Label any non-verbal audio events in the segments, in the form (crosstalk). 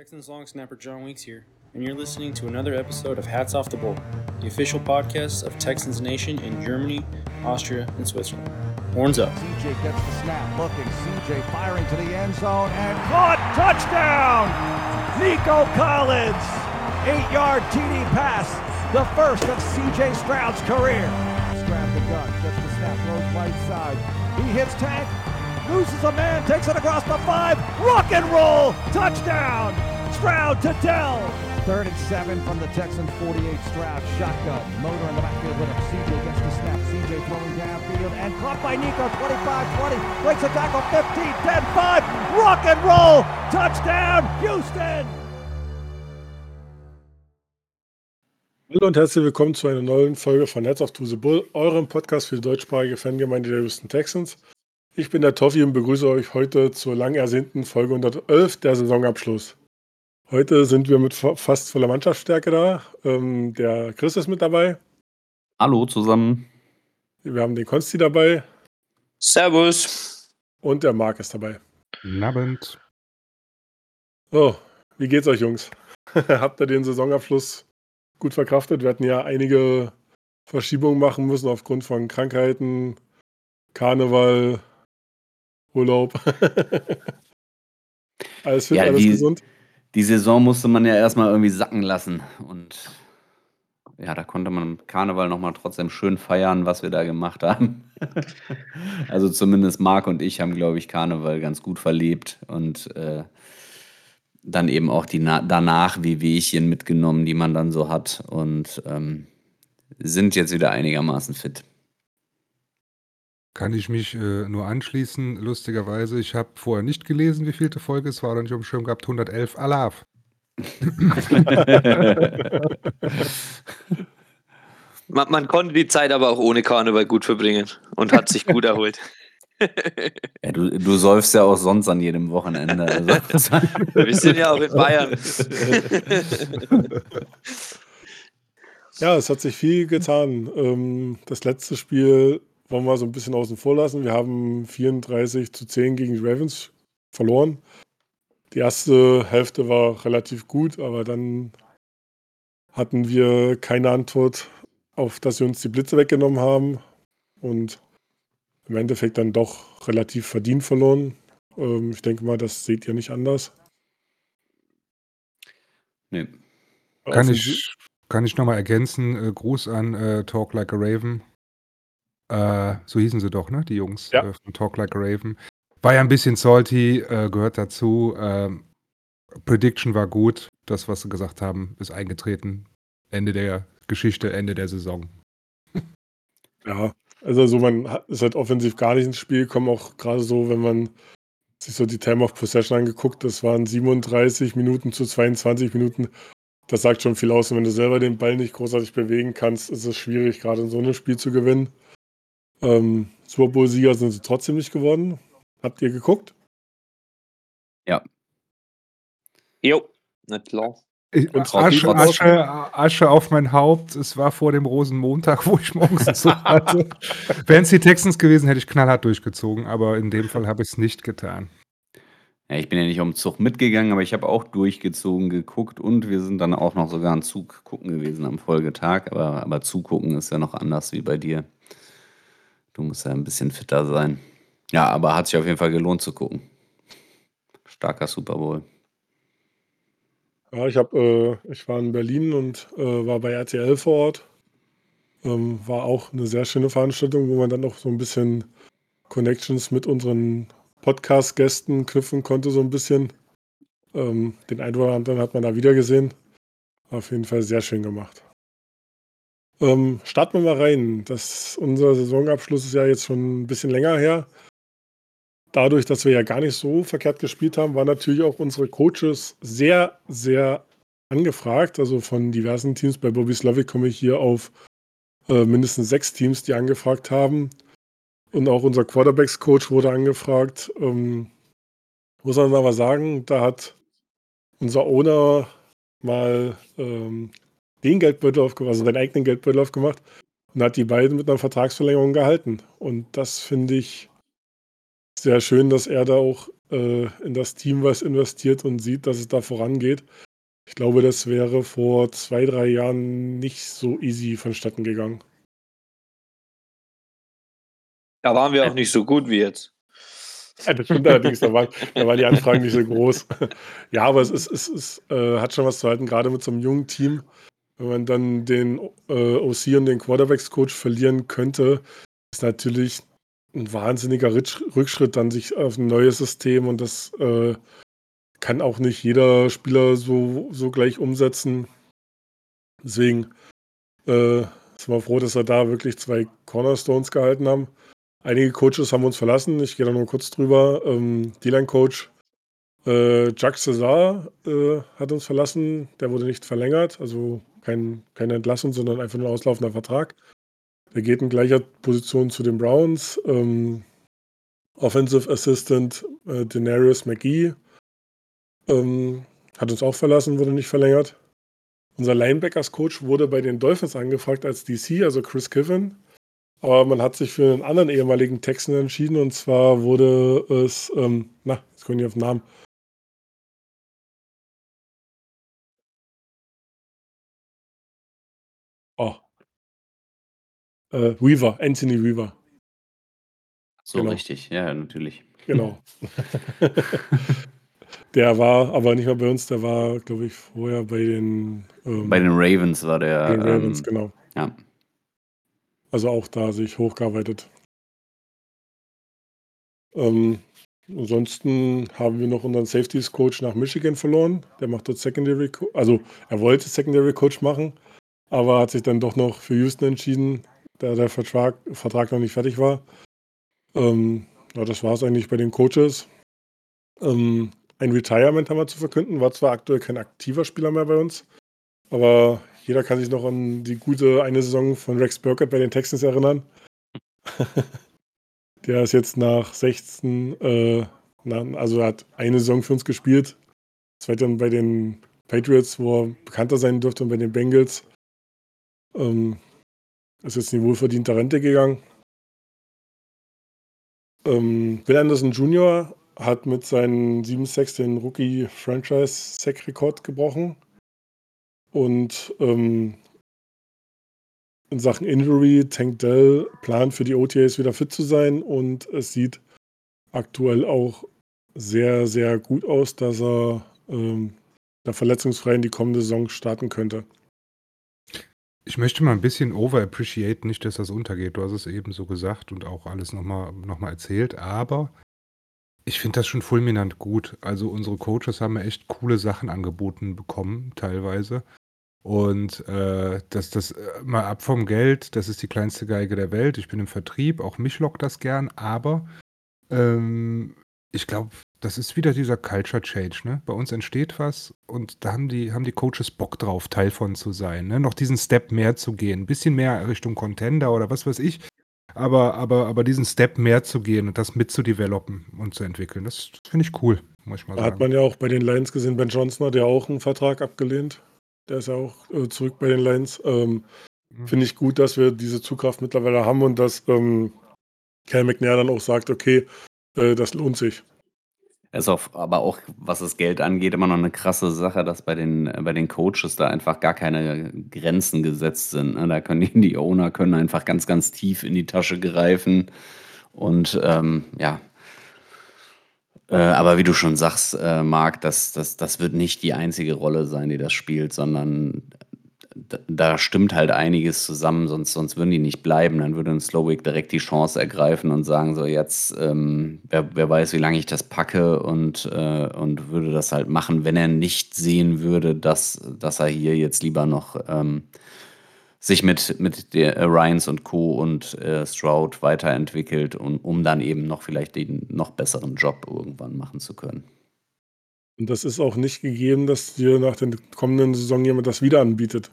Texans long snapper John Weeks here, and you're listening to another episode of Hats Off the Bowl, the official podcast of Texans Nation in Germany, Austria, and Switzerland. Horns up. CJ gets the snap, looking. CJ firing to the end zone and caught. Touchdown! Nico Collins, eight-yard TD pass, the first of CJ Stroud's career. Stroud the gun, gets the snap, throws right side. He hits tank, loses a man, takes it across the five, rock and roll, touchdown! Stroud to Dell. Third and seven from the Texans 48. Stroud shotgun. Motor in the backfield with him. CJ gets the snap. CJ throwing downfield and caught by Nico. 25-20. Breaks a tackle. 15, 10, 5. Rock and roll. Touchdown, Houston. Hallo und herzlich willkommen zu einer neuen Folge von Heads of to the Bull, eurem Podcast für die deutschsprachige Fangemeinde der Houston Texans. Ich bin der Toffi und begrüße euch heute zur lang ersehnten Folge 111 der Saisonabschluss. Heute sind wir mit fast voller Mannschaftsstärke da. Ähm, der Chris ist mit dabei. Hallo zusammen. Wir haben den Konsti dabei. Servus. Und der Marc ist dabei. Guten Abend. So, wie geht's euch, Jungs? (laughs) Habt ihr den Saisonabschluss gut verkraftet? Wir hatten ja einige Verschiebungen machen müssen aufgrund von Krankheiten, Karneval, Urlaub. (laughs) alles fit, Ja, alles die- gesund? Die Saison musste man ja erstmal irgendwie sacken lassen. Und ja, da konnte man im Karneval nochmal trotzdem schön feiern, was wir da gemacht haben. (laughs) also zumindest Marc und ich haben, glaube ich, Karneval ganz gut verlebt und äh, dann eben auch die na danach Wehwehchen mitgenommen, die man dann so hat und ähm, sind jetzt wieder einigermaßen fit. Kann ich mich äh, nur anschließen. Lustigerweise, ich habe vorher nicht gelesen, wie vielte Folge es war, oder nicht auf dem Schirm gehabt. 111 Alaf. (laughs) Man, man konnte die Zeit aber auch ohne Karneval gut verbringen und hat sich gut erholt. (laughs) Ja, du, du säufst ja auch sonst an jedem Wochenende. Also. (laughs) Wir sind ja auch in Bayern. Ja, es hat sich viel getan. Ähm, das letzte Spiel wollen wir so ein bisschen außen vor lassen. Wir haben 34 zu 10 gegen die Ravens verloren. Die erste Hälfte war relativ gut, aber dann hatten wir keine Antwort auf, dass sie uns die Blitze weggenommen haben und im Endeffekt dann doch relativ verdient verloren. Ähm, ich denke mal, das seht ihr nicht anders. nee. Kann ich, kann ich nochmal ergänzen? Äh, Gruß an äh, Talk Like a Raven. Äh, so hießen sie doch, ne? Die Jungs Ja. äh, von Talk Like a Raven. War ja ein bisschen salty, äh, gehört dazu. Ähm, Prediction war gut. Das, was sie gesagt haben, ist eingetreten. Ende der Geschichte, Ende der Saison. (laughs) Ja, also so man hat, ist halt offensiv gar nicht ins Spiel gekommen, auch gerade so, wenn man sich so die Time of Possession angeguckt, das waren 37 Minuten zu 22 Minuten. Das sagt schon viel aus. Und wenn du selber den Ball nicht großartig bewegen kannst, ist es schwierig, gerade in so einem Spiel zu gewinnen. Ähm, Super Bowl-Sieger sind sie trotzdem nicht geworden. Habt ihr geguckt? Jo, nicht klar. Ich- Und Asche, trotzdem- Asche, Asche auf mein Haupt. Es war vor dem Rosenmontag, (laughs) wo ich morgens Zug hatte. Wären (laughs) es die Texans gewesen, hätte ich knallhart durchgezogen. Aber in dem Fall habe ich es nicht getan. Ja, ich bin ja nicht um den Zug mitgegangen, aber ich habe auch durchgezogen geguckt und wir sind dann auch noch sogar einen Zug gucken gewesen am Folgetag. Aber, aber zugucken ist ja noch anders wie bei dir. Du musst ja ein bisschen fitter sein. Ja, aber hat sich auf jeden Fall gelohnt zu gucken. Starker Super Bowl. Ja, ich habe, äh, ich war in Berlin und äh, war bei RTL vor Ort. Ähm, war auch eine sehr schöne Veranstaltung, wo man dann auch so ein bisschen Connections mit unseren Podcast-Gästen knüpfen konnte, so ein bisschen. Ähm, den einen oder anderen hat man da wieder gesehen. Auf jeden Fall sehr schön gemacht. Ähm, starten wir mal rein. Das, unser Saisonabschluss ist ja jetzt schon ein bisschen länger her. Dadurch, dass wir ja gar nicht so verkehrt gespielt haben, waren natürlich auch unsere Coaches sehr, sehr angefragt. Also von diversen Teams. Bei Bobby Slavic komme ich hier auf äh, mindestens sechs Teams, die angefragt haben. Und auch unser Quarterbacks-Coach wurde angefragt. Ähm, muss man aber sagen, da hat unser Owner mal ähm, den Geldbeutel aufgemacht, also seinen eigenen Geldbeutel aufgemacht und hat die beiden mit einer Vertragsverlängerung gehalten. Und das finde ich sehr schön, dass er da auch äh, in das Team was investiert und sieht, dass es da vorangeht. Ich glaube, das wäre vor zwei, drei Jahren nicht so easy vonstatten gegangen. Da waren wir auch nicht so gut wie jetzt. Ja, das stimmt allerdings, da, war, da waren die Anfragen nicht so groß. Ja, aber es, ist, es ist, äh, hat schon was zu halten, gerade mit so einem jungen Team. Wenn man dann den äh, OC und den Quarterbacks-Coach verlieren könnte, ist natürlich ein wahnsinniger Rückschritt dann sich auf ein neues System und das äh, kann auch nicht jeder Spieler so, so gleich umsetzen. Deswegen äh, sind wir froh, dass wir da wirklich zwei Cornerstones gehalten haben. Einige Coaches haben uns verlassen. Ich gehe da nur kurz drüber. Ähm, D-Line-Coach äh, Jacques Cesar äh, hat uns verlassen. Der wurde nicht verlängert, also kein, keine Entlassung, sondern einfach nur ein auslaufender Vertrag. Der geht in gleicher Position zu den Browns. Ähm, Offensive Assistant äh, Denarius McGee ähm, hat uns auch verlassen, wurde nicht verlängert. Unser Linebackers-Coach wurde bei den Dolphins angefragt als DC, also Chris Kiffin. Aber man hat sich für einen anderen ehemaligen Texan entschieden und zwar wurde es, ähm, na, jetzt komme ich auf den Namen. Oh. Äh, Weaver, Anthony Weaver. So genau. richtig, ja, natürlich. Genau. (laughs) der war aber nicht mehr bei uns, der war, glaube ich, vorher bei den. Ähm, bei den Ravens war der. Den Ravens, ähm, genau. Ja. Also auch da sich hochgearbeitet. Ähm, ansonsten haben wir noch unseren Safeties Coach nach Michigan verloren. Der macht dort Secondary, Co also er wollte Secondary Coach machen, aber hat sich dann doch noch für Houston entschieden, da der Vertrag, Vertrag noch nicht fertig war. Ähm, ja, das war es eigentlich bei den Coaches. Ähm, ein Retirement haben wir zu verkünden, war zwar aktuell kein aktiver Spieler mehr bei uns, aber jeder kann sich noch an die gute eine Saison von Rex Burkett bei den Texans erinnern. (laughs) Der ist jetzt nach 16, äh, also hat eine Saison für uns gespielt. Zweite dann bei den Patriots, wo er bekannter sein dürfte, und bei den Bengals. Ähm, ist jetzt in die wohlverdiente Rente gegangen. Ähm, Will Anderson Jr. hat mit seinen 7-6 den Rookie-Franchise-Sack-Rekord gebrochen. Und ähm, in Sachen Injury, Tank Dell plant für die OTAs wieder fit zu sein und es sieht aktuell auch sehr, sehr gut aus, dass er ähm, da verletzungsfrei in die kommende Saison starten könnte. Ich möchte mal ein bisschen overappreciate, nicht, dass das untergeht. Du hast es eben so gesagt und auch alles nochmal noch mal erzählt, aber ich finde das schon fulminant gut. Also unsere Coaches haben mir echt coole Sachen angeboten bekommen, teilweise. Und äh, das, das äh, mal ab vom Geld, das ist die kleinste Geige der Welt. Ich bin im Vertrieb, auch mich lockt das gern, aber ähm, ich glaube, das ist wieder dieser Culture Change. Ne? Bei uns entsteht was und da haben die, haben die Coaches Bock drauf, Teil von zu sein. Ne? Noch diesen Step mehr zu gehen, ein bisschen mehr Richtung Contender oder was weiß ich. Aber, aber, aber diesen Step mehr zu gehen und das mitzudevelopen und zu entwickeln, das finde ich cool, muss ich mal da sagen. Hat man ja auch bei den Lions gesehen, Ben Johnson hat ja auch einen Vertrag abgelehnt. Der ist ja auch äh, zurück bei den Lions. Ähm, mhm. Finde ich gut, dass wir diese Zugkraft mittlerweile haben und dass ähm, Cal McNair dann auch sagt, okay, äh, das lohnt sich. Ist auch, aber auch, was das Geld angeht, immer noch eine krasse Sache, dass bei den, äh, bei den Coaches da einfach gar keine Grenzen gesetzt sind. Ne? Da können die, die Owner können einfach ganz, ganz tief in die Tasche greifen. Und ähm, ja, äh, aber wie du schon sagst, äh, Marc, das, das, das wird nicht die einzige Rolle sein, die das spielt, sondern da stimmt halt einiges zusammen, sonst, sonst würden die nicht bleiben. Dann würde ein Slowick direkt die Chance ergreifen und sagen, so jetzt, ähm, wer, wer weiß, wie lange ich das packe und, äh, und würde das halt machen, wenn er nicht sehen würde, dass, dass er hier jetzt lieber noch ähm, sich mit, mit der äh, Ryans und Co. und äh, Stroud weiterentwickelt, und, um dann eben noch vielleicht den noch besseren Job irgendwann machen zu können. Und das ist auch nicht gegeben, dass dir nach der kommenden Saison jemand das wieder anbietet.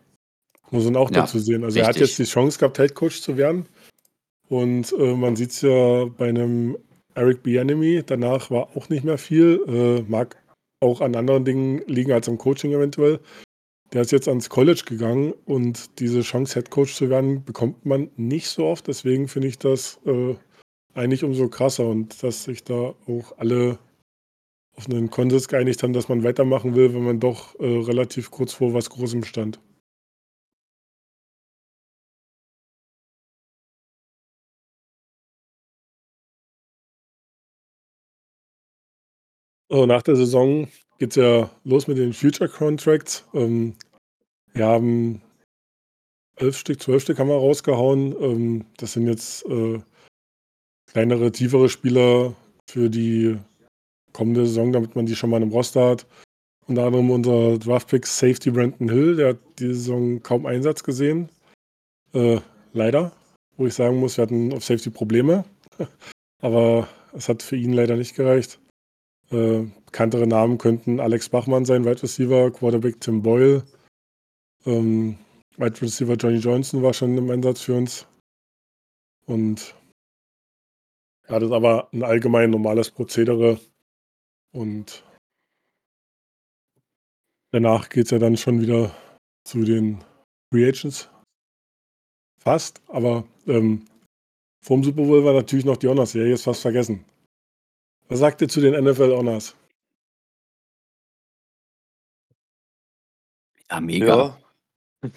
Muss man auch ja, dazu sehen. Also richtig. er hat jetzt die Chance gehabt, Head Coach zu werden. Und äh, man sieht es ja bei einem Eric Bianemi, danach war auch nicht mehr viel. Äh, mag auch an anderen Dingen liegen als am Coaching eventuell. Der ist jetzt ans College gegangen und diese Chance, Head Coach zu werden, bekommt man nicht so oft. Deswegen finde ich das äh, eigentlich umso krasser und dass sich da auch alle auf einen Konsens geeinigt haben, dass man weitermachen will, wenn man doch äh, relativ kurz vor was Großem stand. So, nach der Saison geht es ja los mit den Future Contracts. Ähm, wir haben elf Stück, zwölf Stück haben wir rausgehauen. Ähm, das sind jetzt äh, kleinere, tiefere Spieler für die kommende Saison, damit man die schon mal im Roster hat. Unter anderem unser Draftpick Safety Brandon Hill, der hat diese Saison kaum Einsatz gesehen. Äh, leider, wo ich sagen muss, wir hatten auf Safety Probleme. (laughs) Aber es hat für ihn leider nicht gereicht. Äh, bekanntere Namen könnten Alex Bachmann sein, Wide Receiver, Quarterback Tim Boyle, ähm, Wide Receiver Johnny Johnson war schon im Einsatz für uns. Und ja, das ist aber ein allgemein normales Prozedere. Und danach geht es ja dann schon wieder zu den Free Agents. Fast, aber ähm, vorm Super Bowl war natürlich noch die Honors-Serie, ist fast vergessen. Was sagt ihr zu den NFL Honors? Ja, mega. Ja.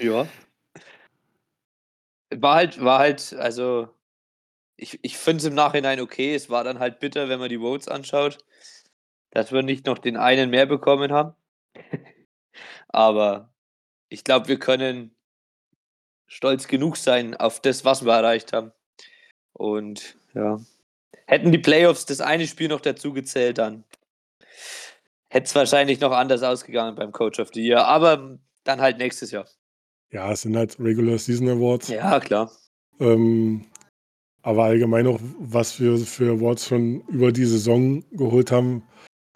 (laughs) ja. War halt, war halt, also ich, ich finde es im Nachhinein okay. Es war dann halt bitter, wenn man die Votes anschaut, dass wir nicht noch den einen mehr bekommen haben. (laughs) Aber ich glaube, wir können stolz genug sein auf das, was wir erreicht haben. Und ja, hätten die Playoffs das eine Spiel noch dazu gezählt, dann hätte es wahrscheinlich noch anders ausgegangen beim Coach of the Year. Aber dann halt nächstes Jahr. Ja, es sind halt Regular Season Awards. Ja, klar. Ähm, aber allgemein auch, was wir für Awards schon über die Saison geholt haben.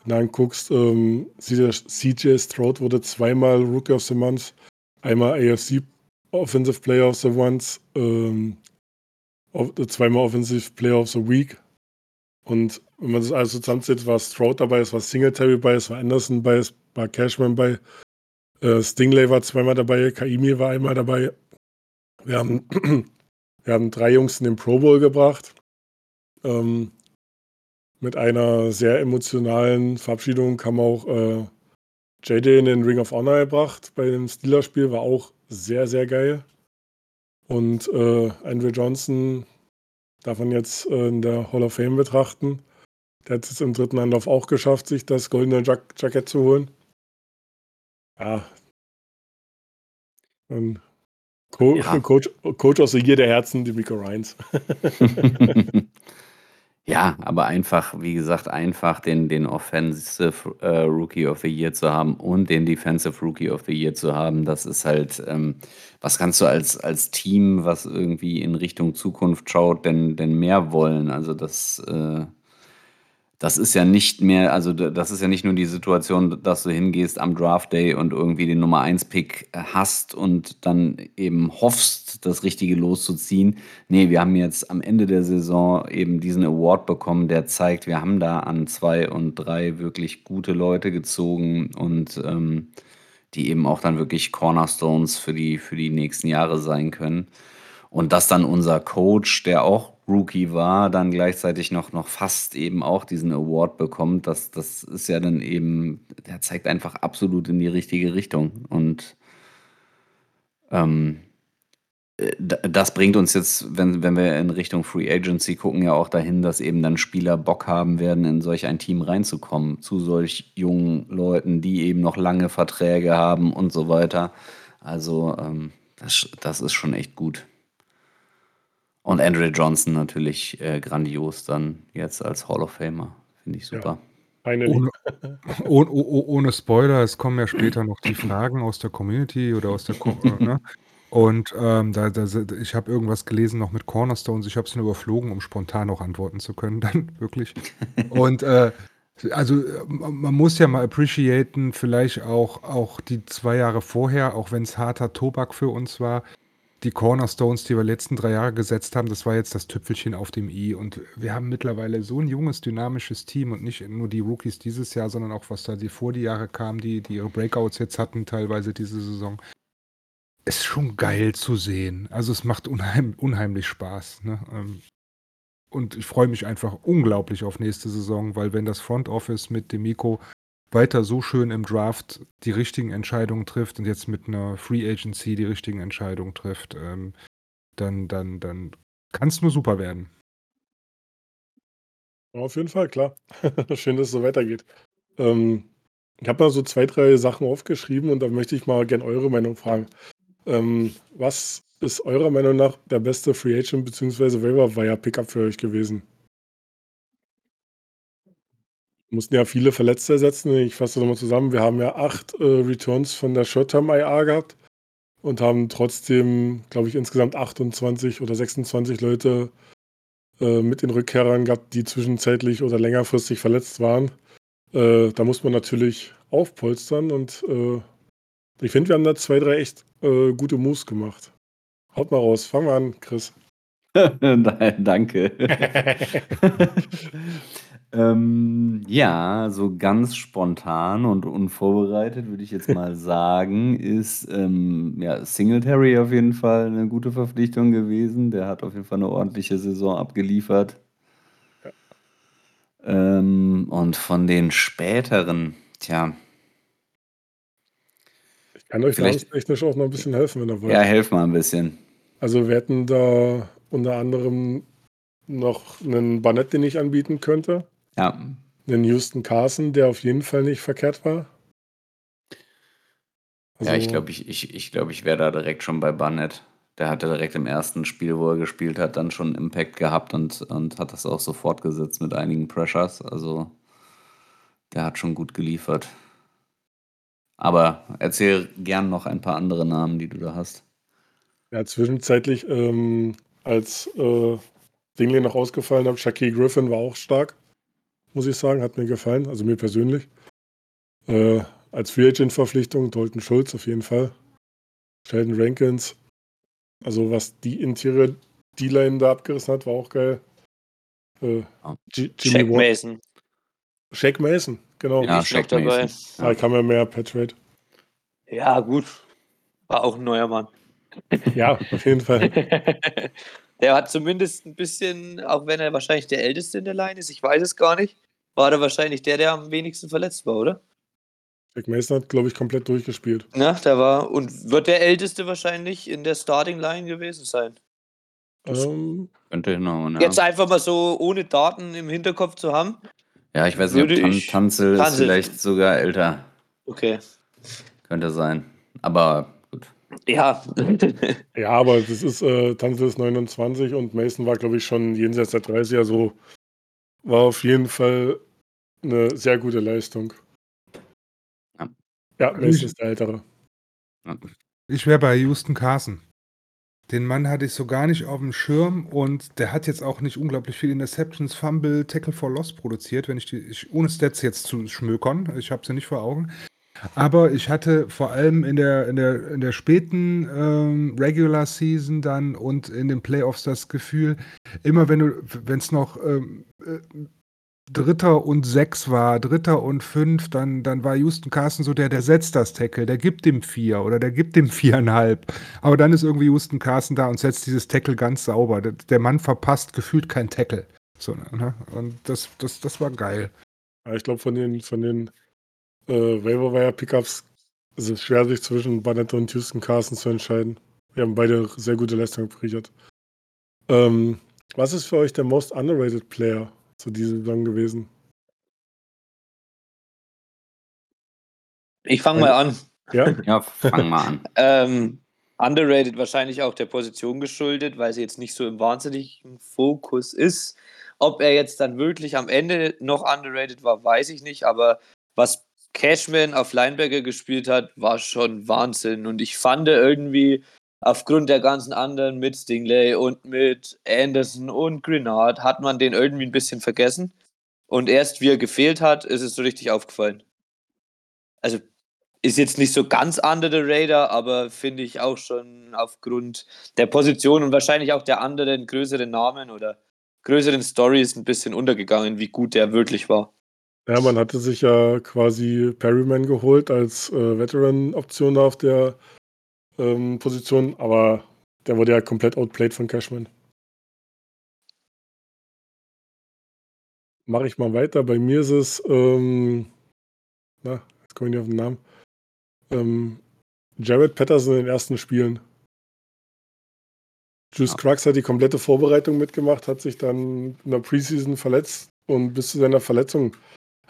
Wenn du anguckst, ähm, CJ Stroud wurde zweimal Rookie of the Month, einmal AFC Offensive Player of the Month, ähm, zweimal Offensive Player of the Week. Und wenn man das alles zusammenzählt, war Stroud dabei, es war Singletary bei, es war Anderson bei, es war Cashman bei, äh, Stingley war zweimal dabei, Kaimi war einmal dabei. Wir haben, (clears throat) wir haben drei Jungs in den Pro Bowl gebracht. Ähm, mit einer sehr emotionalen Verabschiedung haben auch äh, JJ in den Ring of Honor gebracht bei dem Steelers-Spiel, war auch sehr, sehr geil. Und äh, Andrew Johnson darf man jetzt äh, in der Hall of Fame betrachten. Der hat es im dritten Anlauf auch geschafft, sich das goldene Jack Jackett zu holen. Ja. Und Co ja. (laughs) Coach, Coach aus der Year der Herzen, die Miko Ryans. (laughs) (laughs) ja, aber einfach, wie gesagt, einfach den, den Offensive äh, Rookie of the Year zu haben und den Defensive Rookie of the Year zu haben, das ist halt, ähm, was kannst du als, als Team, was irgendwie in Richtung Zukunft schaut, denn, denn mehr wollen? Also das, äh, das ist ja nicht mehr, also das ist ja nicht nur die Situation, dass du hingehst am Draft Day und irgendwie den Nummer 1 Pick hast und dann eben hoffst, das Richtige loszuziehen. Nee, wir haben jetzt am Ende der Saison eben diesen Award bekommen, der zeigt, wir haben da an zwei und drei wirklich gute Leute gezogen und ähm, die eben auch dann wirklich Cornerstones für die, für die nächsten Jahre sein können. Und dass dann unser Coach, der auch Rookie war, dann gleichzeitig noch, noch fast eben auch diesen Award bekommt, das, das ist ja dann eben, der zeigt einfach absolut in die richtige Richtung. Und ähm, äh, das bringt uns jetzt, wenn, wenn wir in Richtung Free Agency gucken, ja auch dahin, dass eben dann Spieler Bock haben werden, in solch ein Team reinzukommen, zu solch jungen Leuten, die eben noch lange Verträge haben und so weiter. Also ähm, das, das ist schon echt gut. Und Andrew Johnson natürlich äh, grandios dann jetzt als Hall of Famer. Finde ich super. Ja, ohne, (laughs) ohne, ohne, Spoiler, es kommen ja später noch die Fragen aus der Community oder aus der äh, (laughs) ne? Und ähm, da, da, ich habe irgendwas gelesen noch mit Cornerstones. Ich habe es nur überflogen, um spontan noch antworten zu können, (laughs) dann wirklich. Und äh, also man muss ja mal appreciaten, vielleicht auch, auch die zwei Jahre vorher, auch wenn es harter Tobak für uns war, die Cornerstones, die wir letzten drei Jahre gesetzt haben, das war jetzt das Tüpfelchen auf dem i. Und wir haben mittlerweile so ein junges, dynamisches Team und nicht nur die Rookies dieses Jahr, sondern auch was da die vor die Jahre kamen, die, die ihre Breakouts jetzt hatten, teilweise diese Saison. Ist schon geil zu sehen. Also es macht unheim, unheimlich Spaß. Ne? Ähm, und ich freue mich einfach unglaublich auf nächste Saison, weil wenn das Front Office mit Demiko weiter so schön im Draft die richtigen Entscheidungen trifft und jetzt mit einer Free Agency die richtigen Entscheidungen trifft, ähm, dann, dann, dann kann es nur super werden. Auf jeden Fall, klar. (laughs) Schön, dass es so weitergeht. Ähm, ich habe mal so zwei, drei Sachen aufgeschrieben und da möchte ich mal gerne eure Meinung fragen. Ähm, was ist eurer Meinung nach der beste Free Agent bzw. Waiver Wire Pickup für euch gewesen? Mussten ja viele Verletzte ersetzen. Ich fasse das nochmal zusammen. Wir haben ja acht äh, Returns von der Short-Term IA gehabt und haben trotzdem, glaube ich, insgesamt 28 oder 26 Leute äh, mit den Rückkehrern gehabt, die zwischenzeitlich oder längerfristig verletzt waren. Äh, da muss man natürlich aufpolstern und äh, ich finde, wir haben da zwei, drei echt äh, gute Moves gemacht. Haut mal raus, fangen wir an, Chris. (laughs) Danke. (laughs) (laughs) ähm, ja, so ganz spontan und unvorbereitet würde ich jetzt (laughs) mal sagen, ist ähm, ja, Singletary auf jeden Fall eine gute Verpflichtung gewesen. Der hat auf jeden Fall eine ordentliche Saison abgeliefert. Ähm, und von den späteren, tja. Ich kann euch technisch auch noch ein bisschen helfen, wenn ihr wollt. Ja, helf mal ein bisschen. Also wir hätten da unter anderem noch einen Barnett, den ich anbieten könnte. Ja. Einen Houston Carson, der auf jeden Fall nicht verkehrt war. Also, ja, ich glaube, ich, ich, ich, glaub, ich wäre da direkt schon bei Barnett. Der hatte direkt im ersten Spiel, wo er gespielt hat, dann schon Impact gehabt und, und hat das auch so fortgesetzt mit einigen Pressures. Also der hat schon gut geliefert. Aber erzähl gern noch ein paar andere Namen, die du da hast. Ja, zwischenzeitlich, ähm, als äh, Dingley noch ausgefallen hat, Shaquille Griffin war auch stark, muss ich sagen, hat mir gefallen, also mir persönlich. Äh, als Free Agent Verpflichtung, Dalton Schulz auf jeden Fall. Sheldon Rankins. Also was die Interior D-Line da abgerissen hat, war auch geil. Äh, Shaq Mason. Shaq Mason, genau. Ja, Shaq dabei. Ja. Da kam ja mehr per Trade. Ja, gut. War auch ein neuer Mann. Ja, auf jeden Fall. (laughs) der hat zumindest ein bisschen, auch wenn er wahrscheinlich der Älteste in der Line ist, ich weiß es gar nicht, war er wahrscheinlich der, der am wenigsten verletzt war, oder? Jack Mason hat, glaube ich, komplett durchgespielt. Ja, der war und wird der Älteste wahrscheinlich in der Starting Line gewesen sein. Ähm, Könnte hinhauen, ja. Jetzt einfach mal so ohne Daten im Hinterkopf zu haben. Ja, ich weiß nicht, ob Tan Tanzel, ist vielleicht sogar älter. Okay. Könnte sein. Aber. Ja. ja, aber das ist, äh, Tanzel ist 29 und Mason war, glaube ich, schon jenseits der 30, also war auf jeden Fall eine sehr gute Leistung. Ja, ja Mason ist der Ältere. Ich wäre bei Houston Carson. Den Mann hatte ich so gar nicht auf dem Schirm und der hat jetzt auch nicht unglaublich viel Interceptions, Fumble, Tackle for Loss produziert, wenn ich die, ich, ohne Stats jetzt zu schmökern, ich habe sie nicht vor Augen. Aber ich hatte vor allem in der, in der, in der späten ähm, Regular Season dann und in den Playoffs das Gefühl, immer wenn du, wenn es noch ähm, äh, Dritter und sechs war, Dritter und fünf, dann, dann war Houston Carson so der, der setzt das Tackle, der gibt dem vier oder der gibt dem viereinhalb. Aber dann ist irgendwie Houston Carson da und setzt dieses Tackle ganz sauber. Der, der Mann verpasst gefühlt kein Tackle. So, ne? Und das, das, das war geil. Ich glaube, von den, von den äh, Waiver Wire Pickups ist es schwer, sich zwischen Barnett und Houston Carson zu entscheiden. Wir haben beide sehr gute Leistungen gerichtet. Ähm, was ist für euch der most underrated Player zu dieser Saison gewesen? Ich fange mal an. Ja, (laughs) ja fang mal an. (laughs) ähm, underrated wahrscheinlich auch der Position geschuldet, weil sie jetzt nicht so im wahnsinnigen Fokus ist. Ob er jetzt dann wirklich am Ende noch underrated war, weiß ich nicht, aber was Cashman auf Linebacker gespielt hat, war schon Wahnsinn. Und ich fand irgendwie aufgrund der ganzen anderen mit Stingley und mit Anderson und Grenard hat man den irgendwie ein bisschen vergessen. Und erst wie er gefehlt hat, ist es so richtig aufgefallen. Also ist jetzt nicht so ganz under the radar, aber finde ich auch schon aufgrund der Position und wahrscheinlich auch der anderen größeren Namen oder größeren Stories ein bisschen untergegangen, wie gut der wirklich war. Ja, man hatte sich ja quasi Perryman geholt als äh, Veteran-Option auf der ähm, Position, aber der wurde ja komplett outplayed von Cashman. mache ich mal weiter. Bei mir ist es, ähm, na, jetzt komme ich nicht auf den Namen. Ähm, Jared Patterson in den ersten Spielen. Juice Ja. Crux hat die komplette Vorbereitung mitgemacht, hat sich dann in der Preseason verletzt und bis zu seiner Verletzung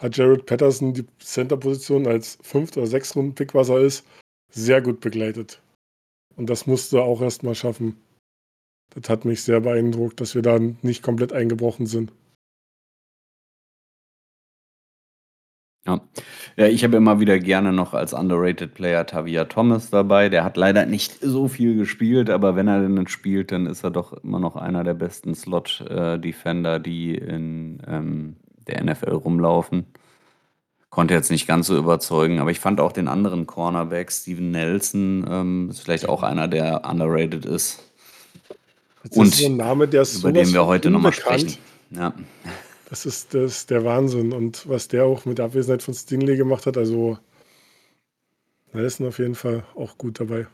hat Jared Patterson die Center-Position als fünft oder sechs Runden-Pick, was er ist, sehr gut begleitet. Und das musste er auch erst mal schaffen. Das hat mich sehr beeindruckt, dass wir da nicht komplett eingebrochen sind. Ja. ja, ich habe immer wieder gerne noch als underrated Player Tavia Thomas dabei. Der hat leider nicht so viel gespielt, aber wenn er denn spielt, dann ist er doch immer noch einer der besten Slot-Defender, die in ähm, der NFL rumlaufen. Konnte jetzt nicht ganz so überzeugen, aber ich fand auch den anderen Cornerback, Steven Nelson, ähm, ist vielleicht auch einer, der underrated ist, Das Und ist ein Name, der ist über den wir heute nochmal sprechen. Ja. Das ist, das ist der Wahnsinn. Und was der auch mit der Abwesenheit von Stingley gemacht hat, also Nelson auf jeden Fall auch gut dabei.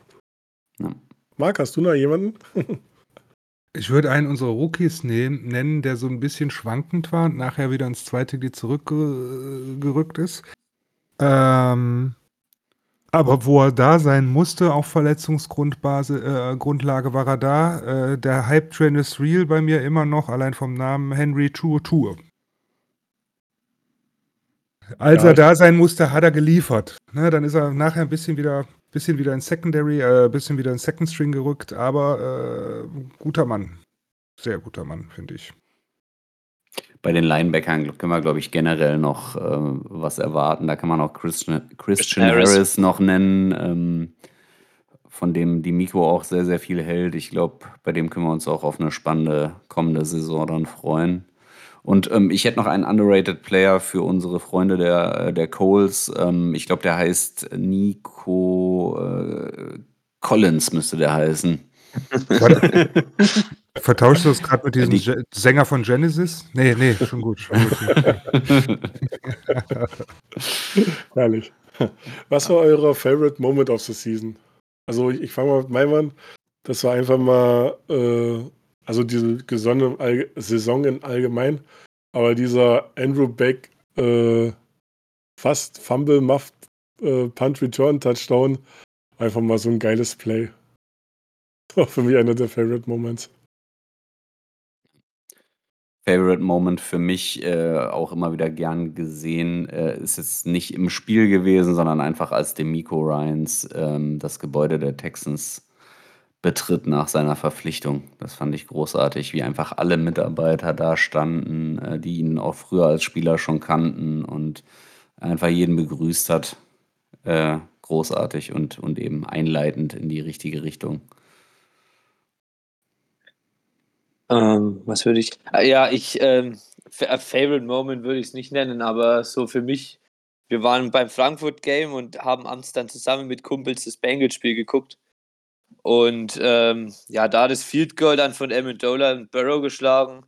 Ja. Marc, hast du noch jemanden? Ich würde einen unserer Rookies nehmen, nennen, der so ein bisschen schwankend war und nachher wieder ins zweite Glied zurückgerückt ist. Ähm, aber wo er da sein musste, auf Verletzungsgrundlage äh, war er da. Äh, der Hype-Train ist real bei mir immer noch, allein vom Namen Henry Tour Tour. Als Ja, er da sein musste, hat er geliefert. Ne, dann ist er nachher ein bisschen wieder, bisschen wieder in Secondary, äh, bisschen wieder in Second String gerückt, aber äh, guter Mann. Sehr guter Mann, finde ich. Bei den Linebackern können wir, glaube ich, generell noch äh, was erwarten. Da kann man auch Christian, Christian Harris. Harris. noch nennen, ähm, von dem die Mikro auch sehr, sehr viel hält. Ich glaube, bei dem können wir uns auch auf eine spannende kommende Saison dann freuen. Und ähm, ich hätte noch einen underrated Player für unsere Freunde der, der Coles. Ähm, ich glaube, der heißt Nico äh, Collins, müsste der heißen. (laughs) Vertauschst du das gerade mit diesem Die- Ge- Sänger von Genesis? Nee, nee, schon gut. Schon gut. (laughs) Herrlich. Was war euer Favorite Moment of the Season? Also ich, ich fange mal mit meinem an. Das war einfach mal, äh, also diese gesonne Allge- Saison in allgemein, aber dieser Andrew Beck äh, fast Fumble, Muff, äh, Punt Return Touchdown, einfach mal so ein geiles Play. (laughs) War für mich einer der Favorite Moments. Favorite Moment für mich, äh, auch immer wieder gern gesehen, äh, ist jetzt nicht im Spiel gewesen, sondern einfach als Demico Ryans ähm, das Gebäude der Texans betritt nach seiner Verpflichtung. Das fand ich großartig, wie einfach alle Mitarbeiter da standen, äh, die ihn auch früher als Spieler schon kannten und einfach jeden begrüßt hat. Äh, großartig und, und eben einleitend in die richtige Richtung. Ähm, was würde ich. Ah, Ja, ich, ähm, a Favorite Moment würde ich es nicht nennen, aber so für mich, wir waren beim Frankfurt Game und haben abends dann zusammen mit Kumpels das Bengals-Spiel geguckt. Und ähm, ja, da das Field Goal dann von Amendola und Burrow geschlagen,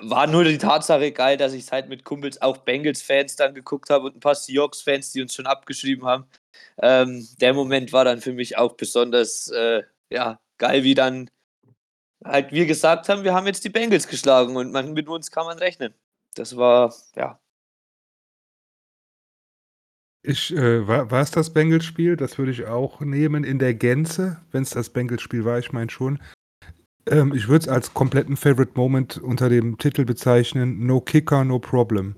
war nur die Tatsache geil, dass ich es halt mit Kumpels auch Bengals-Fans dann geguckt habe und ein paar Seahawks-Fans, die uns schon abgeschrieben haben. Ähm, der Moment war dann für mich auch besonders äh, ja, geil, wie dann halt wir gesagt haben, wir haben jetzt die Bengals geschlagen und man, mit uns kann man rechnen. Das war, ja. Ich, äh, war, war es das Bengals-Spiel? Das würde ich auch nehmen in der Gänze, wenn es das Bengals-Spiel war, ich meine schon. Ähm, ich würde es als kompletten Favorite Moment unter dem Titel bezeichnen: No Kicker, no Problem.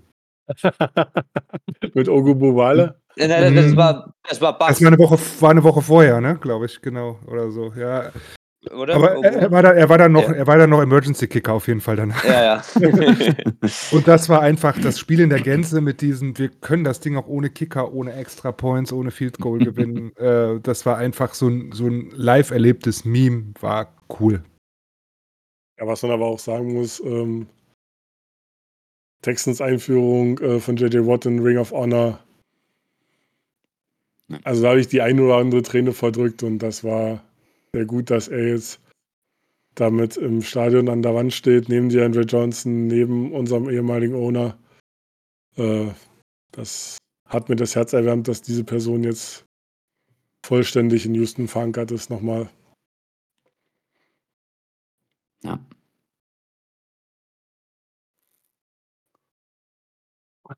(laughs) Mit Ogubowale. Nein, nein, das Mhm. war, das war Das Bugs, war eine Woche, war eine Woche vorher, ne? Glaube ich, genau. Oder so. Ja. Oder? Aber er, er, war da, er war dann noch, Ja. er war dann noch Emergency Kicker auf jeden Fall danach. ja, ja. (laughs) Und das war einfach das Spiel in der Gänze mit diesem, wir können das Ding auch ohne Kicker, ohne Extra Points, ohne Field Goal (laughs) gewinnen. äh, das war einfach so ein, so ein live erlebtes Meme, war cool. Ja, was man aber auch sagen muss, ähm, Texans Einführung äh, von JJ Watt in Ring of Honor. Also da habe ich die ein oder andere Träne verdrückt und das war sehr gut, dass er jetzt damit im Stadion an der Wand steht, neben DeAndre Johnson, neben unserem ehemaligen Owner. Äh, das hat mir das Herz erwärmt, dass diese Person jetzt vollständig in Houston verankert ist nochmal. Ja.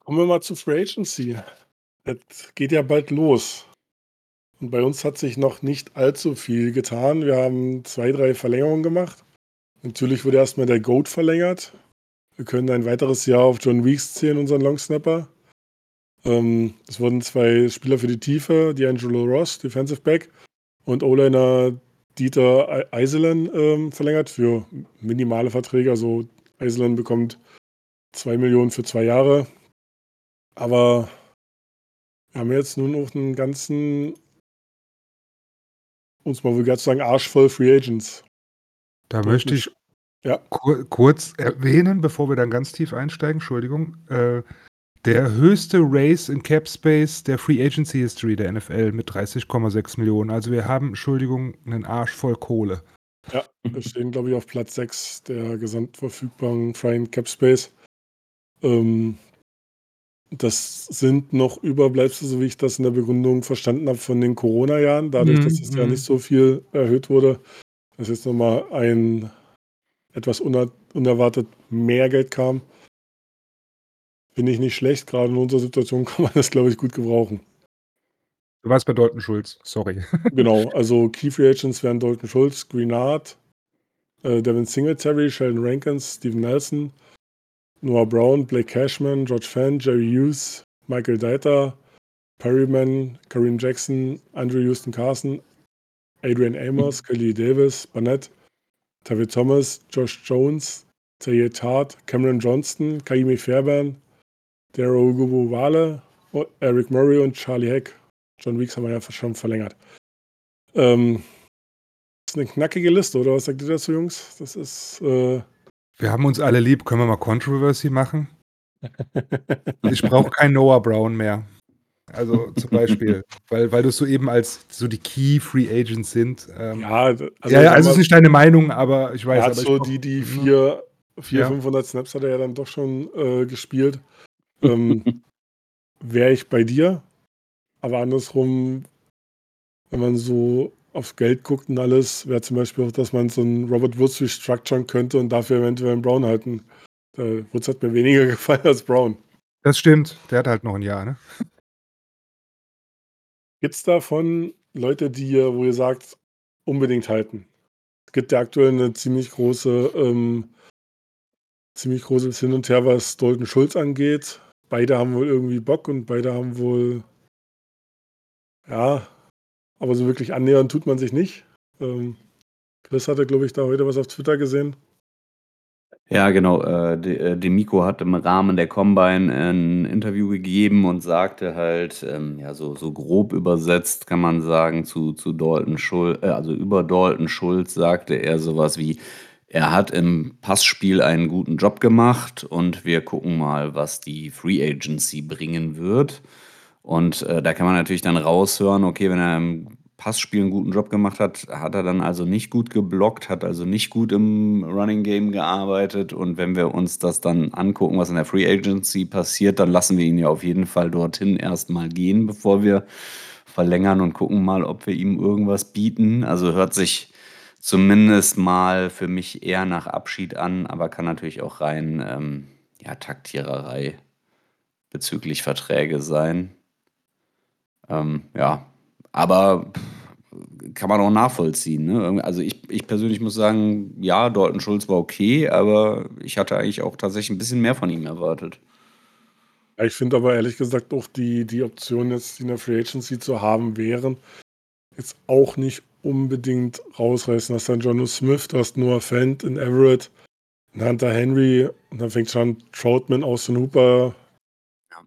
Kommen wir mal zu Free Agency. Das geht ja bald los. Bei uns hat sich noch nicht allzu viel getan. Wir haben zwei, drei Verlängerungen gemacht. Natürlich wurde erstmal der Goat verlängert. Wir können ein weiteres Jahr auf John Weeks zählen, unseren Longsnapper. Ähm, es wurden zwei Spieler für die Tiefe, D'Angelo Ross, Defensive Back, und O-Liner Dieter Eiselen ähm, verlängert für minimale Verträge. Also Eiselen bekommt zwei Millionen für zwei Jahre. Aber wir haben jetzt nur noch einen ganzen, uns mal vulgär zu sagen, Arsch voll Free Agents. Da möchte ich ja. Kur kurz erwähnen, bevor wir dann ganz tief einsteigen, Entschuldigung, äh, der höchste Race in Cap Space der Free Agency History der NFL mit 30,6 Millionen. Also wir haben, Entschuldigung, einen Arsch voll Kohle. Ja, wir stehen, glaube ich, auf Platz 6 der gesamtverfügbaren freien Cap Space. Ähm, das sind noch Überbleibsel, so wie ich das in der Begründung verstanden habe, von den Corona-Jahren. Dadurch, mhm. dass es ja mhm. nicht so viel erhöht wurde, dass jetzt nochmal ein etwas uner unerwartet mehr Geld kam. Finde ich nicht schlecht. Gerade in unserer Situation (laughs) kann man das, glaube ich, gut gebrauchen. Du warst bei Dalton Schulz, sorry. (laughs) genau, also Key Free Agents wären Dalton Schulz, Greenard, äh, Devin Singletary, Sheldon Rankins, Steven Nelson, Noah Brown, Blake Cashman, George Fenn, Jerry Hughes, Michael Deiter, Perryman, Kareem Jackson, Andrew Houston Carson, Adrian Amos, Kelly Davis, Burnett, David Thomas, Josh Jones, Zaire Tart, Cameron Johnston, Kaimi Fairbairn, Darrow Wale, Eric Murray und Charlie Heck. John Weeks haben wir ja schon verlängert. Ähm, das ist eine knackige Liste, oder was sagt ihr dazu, Jungs? Das ist. Äh wir haben uns alle lieb. Können wir mal Controversy machen? ich brauche keinen Noah Brown mehr. Also zum Beispiel, (laughs) weil, weil du so eben als so die Key Free Agents sind. Ähm, ja, also, ja, ja, also ist nicht deine Meinung, aber ich weiß. Er hat so die, die vier, vier ja. 500 Snaps hat er ja dann doch schon äh, gespielt. Ähm, (laughs) Wäre ich bei dir, aber andersrum, wenn man so aufs Geld guckt und alles, wäre zum Beispiel auch, dass man so einen Robert Woods restructuren könnte und dafür eventuell einen Brown halten. Der Woods hat mir weniger (laughs) gefallen als Brown. Das stimmt, der hat halt noch ein Jahr, ne? Gibt es davon Leute, die ihr, wo ihr sagt, unbedingt halten? Es gibt ja aktuell eine ziemlich große, ähm, ziemlich großes Hin und Her, was Dalton Schulz angeht. Beide haben wohl irgendwie Bock und beide haben wohl, ja, aber so wirklich annähern tut man sich nicht. Ähm, Chris hatte, glaube ich, da heute was auf Twitter gesehen. Ja, genau. Äh, äh, Demiko hat im Rahmen der Combine ein Interview gegeben und sagte halt, ähm, ja, so so grob übersetzt kann man sagen zu zu Dalton Schul äh, also über Dalton Schulz sagte er sowas wie: „Er hat im Passspiel einen guten Job gemacht und wir gucken mal, was die Free Agency bringen wird.“ Und, äh, da kann man natürlich dann raushören, okay, wenn er im Passspiel einen guten Job gemacht hat, hat er dann also nicht gut geblockt, hat also nicht gut im Running Game gearbeitet. Und wenn wir uns das dann angucken, was in der Free Agency passiert, dann lassen wir ihn ja auf jeden Fall dorthin erstmal gehen, bevor wir verlängern und gucken mal, ob wir ihm irgendwas bieten. Also hört sich zumindest mal für mich eher nach Abschied an, aber kann natürlich auch rein ähm, ja, Taktiererei bezüglich Verträge sein. Ähm, ja, aber kann man auch nachvollziehen. Ne? Also ich, ich persönlich muss sagen, ja, Dalton Schulz war okay, aber ich hatte eigentlich auch tatsächlich ein bisschen mehr von ihm erwartet. Ja, ich finde aber ehrlich gesagt auch die, die Option jetzt in der Free Agency zu haben wären, jetzt auch nicht unbedingt rausreißen. Du hast dann Jono Smith, du hast Noah Fent in Everett, Hunter Henry und dann fängt schon Troutman aus und Hooper. Ja.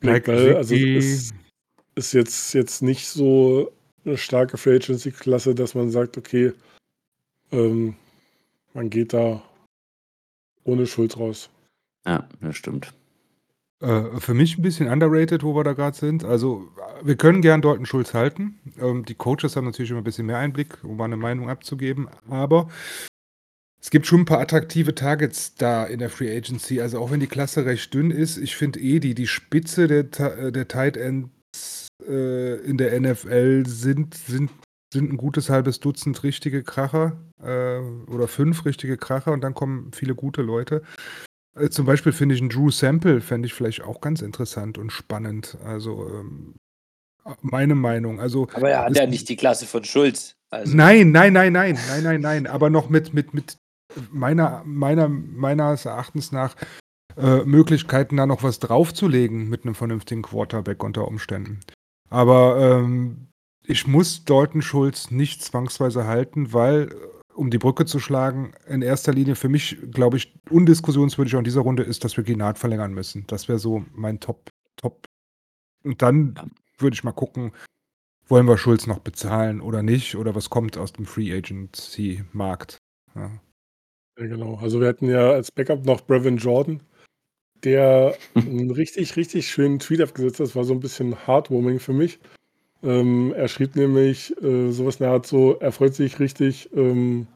Black Bell, also es, ist jetzt, jetzt nicht so eine starke Free Agency-Klasse, dass man sagt, okay, ähm, man geht da ohne Schuld raus. Ja, das stimmt. Äh, für mich ein bisschen underrated, wo wir da gerade sind. Also, wir können gern Dalton Schulz halten. Ähm, die Coaches haben natürlich immer ein bisschen mehr Einblick, um mal eine Meinung abzugeben. Aber es gibt schon ein paar attraktive Targets da in der Free Agency. Also, auch wenn die Klasse recht dünn ist, ich finde eh, die, die Spitze der, der Tight End äh, in der NFL sind, sind, sind ein gutes halbes Dutzend richtige Kracher äh, oder fünf richtige Kracher und dann kommen viele gute Leute. Äh, zum Beispiel finde ich einen Drew Sample fände ich vielleicht auch ganz interessant und spannend. Also, ähm, meine Meinung. Also, Aber er hat ja nicht die Klasse von Schulz. Also, Nein, nein, nein, nein, nein, nein, nein, aber noch mit mit mit meiner meiner meines Erachtens nach, äh, Möglichkeiten, da noch was draufzulegen mit einem vernünftigen Quarterback unter Umständen. Aber, ähm, ich muss Dalton Schulz nicht zwangsweise halten, weil, um die Brücke zu schlagen, in erster Linie für mich, glaube ich, undiskussionswürdig auch in dieser Runde ist, dass wir Gnad verlängern müssen. Das wäre so mein Top Top und dann Ja. würde ich mal gucken, wollen wir Schulz noch bezahlen oder nicht oder was kommt aus dem Free Agency Markt, ja. Ja, genau. Also, wir hatten ja als Backup noch Brevin Jordan, der 'n richtig, richtig schönen Tweet abgesetzt hat. Das war so 'n bisschen heartwarming für mich. Ähm, er schrieb nämlich, äh, so was in so, er freut sich richtig, ähm,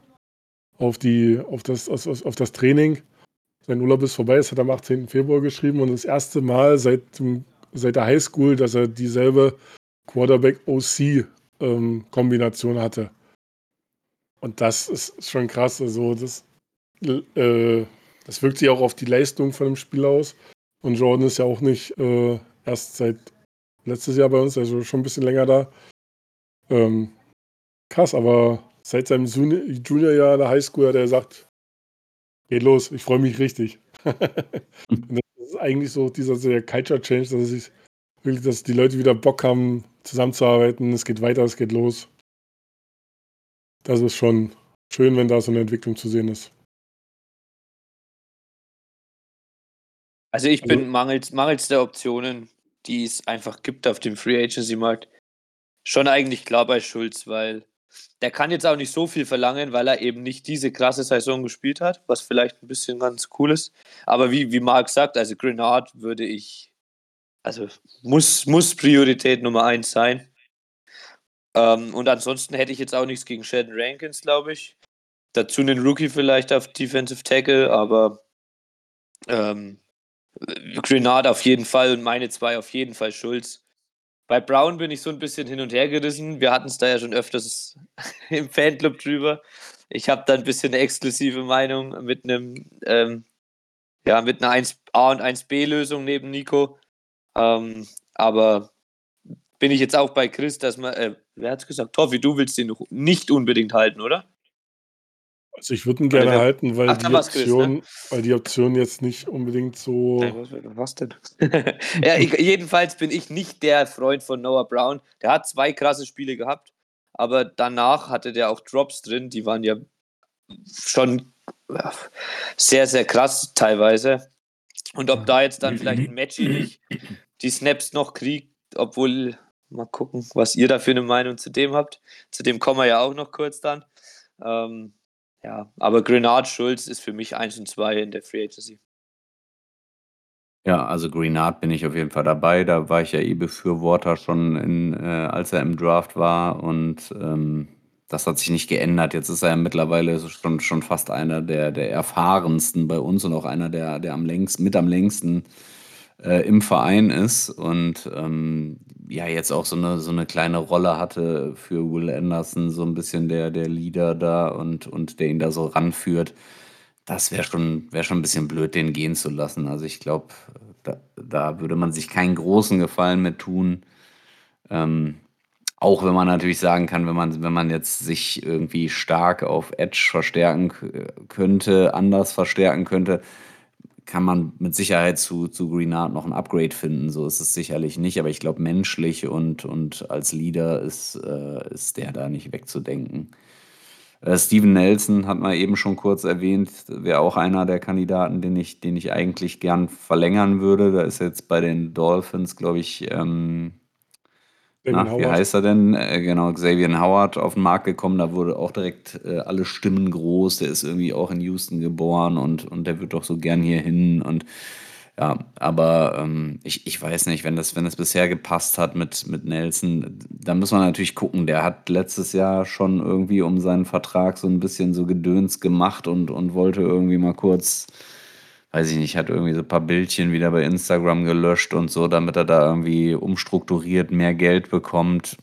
auf die auf das auf auf das Training. Sein Urlaub ist vorbei, das hat er am 18. Februar geschrieben und das erste Mal seit dem seit der Highschool, dass er dieselbe Quarterback-OC, ähm, Kombination hatte. Und das ist schon krass. Also, das äh, das wirkt sich auch auf die Leistung von dem Spiel aus. Und Jordan ist ja auch nicht, äh, erst seit letztes Jahr bei uns, also schon 'n bisschen länger da. Ähm, krass, aber seit seinem Juni Juniorjahr in der Highschool hat er gesagt: „Geht los, ich freue mich richtig.“ (laughs) Und das ist eigentlich so dieser der Culture Change, dass sich wirklich dass die Leute wieder Bock haben, zusammenzuarbeiten. Es geht weiter, es geht los. Das ist schon schön, wenn da so 'ne Entwicklung zu sehen ist. Also, ich Also bin mangels mangels der Optionen, die es einfach gibt auf dem Free Agency Markt, schon eigentlich klar bei Schulz, weil der kann jetzt auch nicht so viel verlangen, weil er eben nicht diese krasse Saison gespielt hat, was vielleicht 'n bisschen ganz cool ist. Aber wie wie Marc sagt, also, Grenard würde ich also, muss muss Priorität Nummer 1 sein. Ähm, und ansonsten hätte ich jetzt auch nichts gegen Sheldon Rankins, glaube ich. Dazu 'nen Rookie vielleicht auf Defensive Tackle, aber, ähm, Grenard auf jeden Fall und meine 2 auf jeden Fall Schulz. Bei Brown bin ich so 'n bisschen hin und her gerissen. Wir hatten's da ja schon öfters (laughs) im Fanclub drüber. Ich habe da 'n bisschen 'ne exklusive Meinung mit 'nem, ähm ja, mit 'ner 1A und 1B-Lösung neben Nico. Ähm, aber bin ich jetzt auch bei Chris, dass man äh, wer hat's gesagt? Toffi, du willst ihn noch nicht unbedingt halten, oder? Also, ich würde ihn gerne wer halten, weil ach, die Chris, ne? Option weil die Option jetzt nicht unbedingt so was was denn? (laughs) Ja, j jedenfalls bin ich nicht der Freund von Noah Brown. Der hat 2 krasse Spiele gehabt, aber danach hatte der auch Drops drin, die waren ja schon, sehr, sehr krass teilweise. Und ob da jetzt dann vielleicht 'n Matchy nicht die Snaps noch kriegt, obwohl mal gucken, was ihr da für 'ne Meinung zu dem habt. Zu dem kommen wir ja auch noch kurz dann. Ähm, ja, aber Grenard, Schulz ist für mich 1 und 2 in der Free Agency. Ja, also Grenard bin ich auf jeden Fall dabei. Da war ich ja eh Befürworter schon in äh, als er im Draft war und, ähm, das hat sich nicht geändert. Jetzt ist er ja mittlerweile schon schon fast einer der der erfahrensten bei uns und auch einer, der der am längsten mit am längsten, äh, im Verein ist und, ähm, ja, jetzt auch so 'ne so 'ne kleine Rolle hatte für Will Anderson, so 'n bisschen der der Leader da und und der ihn da so ranführt. Das wäre schon wäre schon 'n bisschen blöd, den gehen zu lassen. Also, ich glaube, da da würde man sich keinen großen Gefallen mit tun. Ähm, auch wenn man natürlich sagen kann, wenn man wenn man jetzt sich irgendwie stark auf Edge verstärken könnte anders verstärken könnte, kann man mit Sicherheit zu zu Grenard noch 'n Upgrade finden. So ist es sicherlich nicht, aber ich glaube, menschlich und und als Leader ist äh, ist der da nicht wegzudenken. Äh, Steven Nelson hatten wir eben schon kurz erwähnt, wäre auch einer der Kandidaten, den ich den ich eigentlich gern verlängern würde. Da ist jetzt bei den Dolphins, glaube ich, ähm Xavier na, wie Howard. heißt er denn? Äh, genau, Xavier Howard auf 'n Markt gekommen. Da wurde auch direkt, äh, alle Stimmen groß. Der ist irgendwie auch in Houston geboren und und der würde doch so gern hier hin und ja, aber, ähm, ich ich weiß nicht, wenn das wenn das bisher gepasst hat mit mit Nelson, da muss man natürlich gucken. Der hat letztes Jahr schon irgendwie um seinen Vertrag so 'n bisschen so Gedöns gemacht und und wollte irgendwie mal kurz weiß ich nicht, hat irgendwie so 'n paar Bildchen wieder bei Instagram gelöscht und so, damit er da irgendwie umstrukturiert mehr Geld bekommt.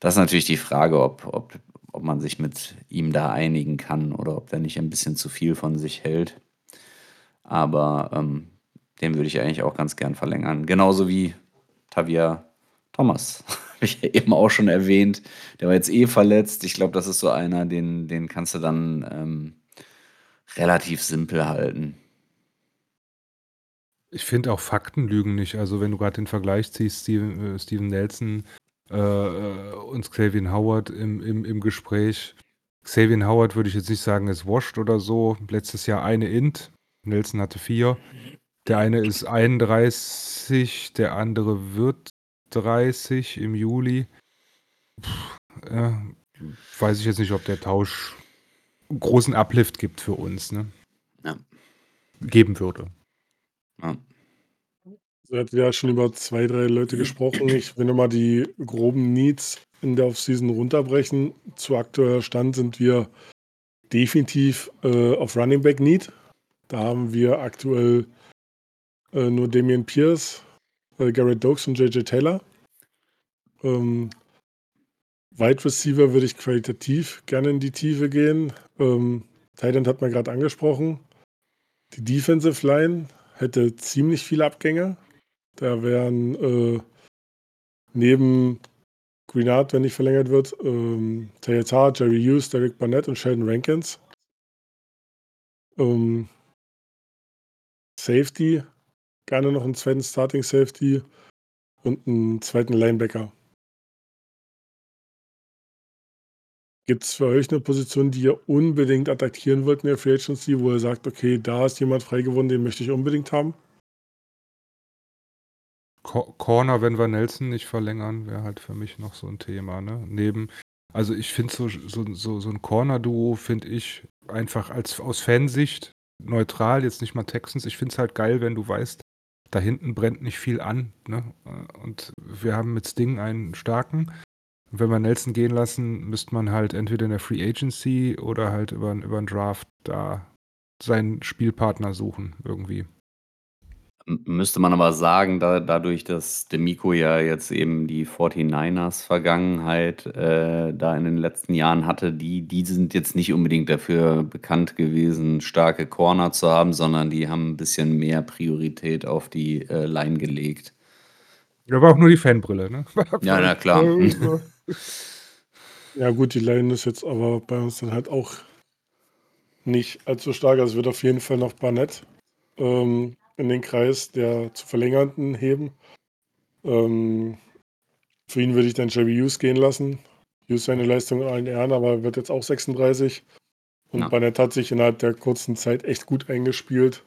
Das ist natürlich die Frage, ob ob ob man sich mit ihm da einigen kann oder ob der nicht ein bisschen zu viel von sich hält. Aber ähm, den würde ich eigentlich auch ganz gern verlängern. Genauso wie Tavia Thomas. Habe ich ja eben auch schon erwähnt. Der war jetzt eh verletzt. Ich glaube, das ist so einer, den, den kannst du dann ähm, relativ simpel halten. Ich finde auch Fakten lügen nicht. Also wenn du gerade den Vergleich ziehst, Steven, äh, Steven Nelson äh, äh, und Xavier Howard im, im, im Gespräch. Xavier Howard würde ich jetzt nicht sagen, ist washed oder so. Letztes Jahr eine Int. Nelson hatte vier. Der eine ist 31, der andere wird 30 im Juli. Puh, ja, weiß ich jetzt nicht, ob der Tausch großen Uplift gibt für uns, ne? Ja. Geben würde. Ja. Wir hatten ja schon über zwei, drei Leute gesprochen. Ich will nochmal die groben Needs in der Offseason runterbrechen. Zu aktueller Stand sind wir definitiv äh, auf Running Back Need. Da haben wir aktuell äh, nur Damian Pierce, äh, Garrett Dokes und JJ Taylor. Ähm, Wide Receiver würde ich qualitativ gerne in die Tiefe gehen. Ähm, Thailand hat man gerade angesprochen. Die Defensive Line hätte ziemlich viele Abgänge. Da wären äh, neben Greenard, wenn nicht verlängert wird, ähm, Tayatar, Jerry Hughes, Derek Barnett und Sheldon Rankins. Ähm, Safety, gerne noch einen zweiten Starting Safety und einen zweiten Linebacker. Gibt es für euch eine Position, die ihr unbedingt attackieren wollt in der Free Agency, wo ihr sagt, okay, da ist jemand frei geworden, den möchte ich unbedingt haben? Corner, wenn wir Nelson nicht verlängern, wäre halt für mich noch so ein Thema. Ne? Neben, also ich finde so, so, so, so ein Corner-Duo, finde ich einfach als aus Fansicht neutral, jetzt nicht mal Texans. Ich finde es halt geil, wenn du weißt, da hinten brennt nicht viel an. Ne? Und wir haben mit Sting einen starken. Und wenn wir Nelson gehen lassen, müsste man halt entweder in der Free Agency oder halt über, über einen Draft da seinen Spielpartner suchen irgendwie. Müsste man aber sagen, da, dadurch, dass Demico ja jetzt eben die 49ers Vergangenheit äh, da in den letzten Jahren hatte, die, die sind jetzt nicht unbedingt dafür bekannt gewesen, starke Corner zu haben, sondern die haben ein bisschen mehr Priorität auf die äh, Line gelegt. Ja, war auch nur die Fanbrille, ne? (laughs) ja, na klar. (laughs) ja, gut, die Line ist jetzt aber bei uns dann halt auch nicht allzu stark. Also es wird auf jeden Fall noch Barnett. Ähm, in den Kreis der zu verlängernden heben. Ähm, für ihn würde ich dann Jerry Hughes gehen lassen. Hughes seine Leistung in allen Ehren, aber wird jetzt auch 36. Und ja. Barnett hat sich innerhalb der kurzen Zeit echt gut eingespielt.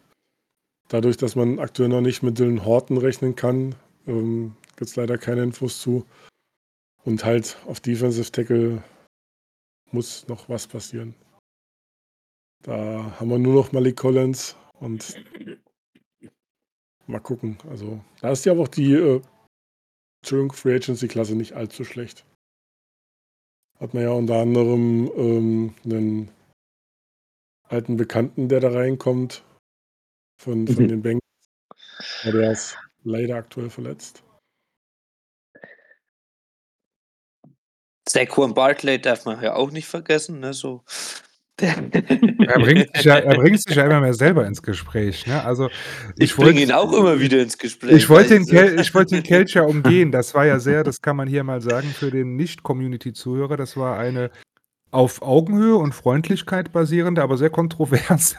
Dadurch, dass man aktuell noch nicht mit Dylan Horton rechnen kann, ähm, gibt es leider keine Infos zu. Und halt auf Defensive Tackle muss noch was passieren. Da haben wir nur noch Malik Collins und (laughs) Mal gucken. Also, da ist ja auch die äh, Free Agency Klasse nicht allzu schlecht. Hat man ja unter anderem ähm, einen alten Bekannten, der da reinkommt, von, von mhm. den Bengals. Aber der ist leider aktuell verletzt. Saquon Bartley darf man ja auch nicht vergessen, ne? So er, bringt sich ja, er bringt sich ja immer mehr selber ins Gespräch. Ne? Also, ich, ich bringe ihn auch immer wieder ins Gespräch. Ich wollte den, Kel ich wollte den Kelch ja umgehen. Das war ja sehr, das kann man hier mal sagen für den Nicht-Community-Zuhörer, das war eine auf Augenhöhe und Freundlichkeit basierende, aber sehr kontroverse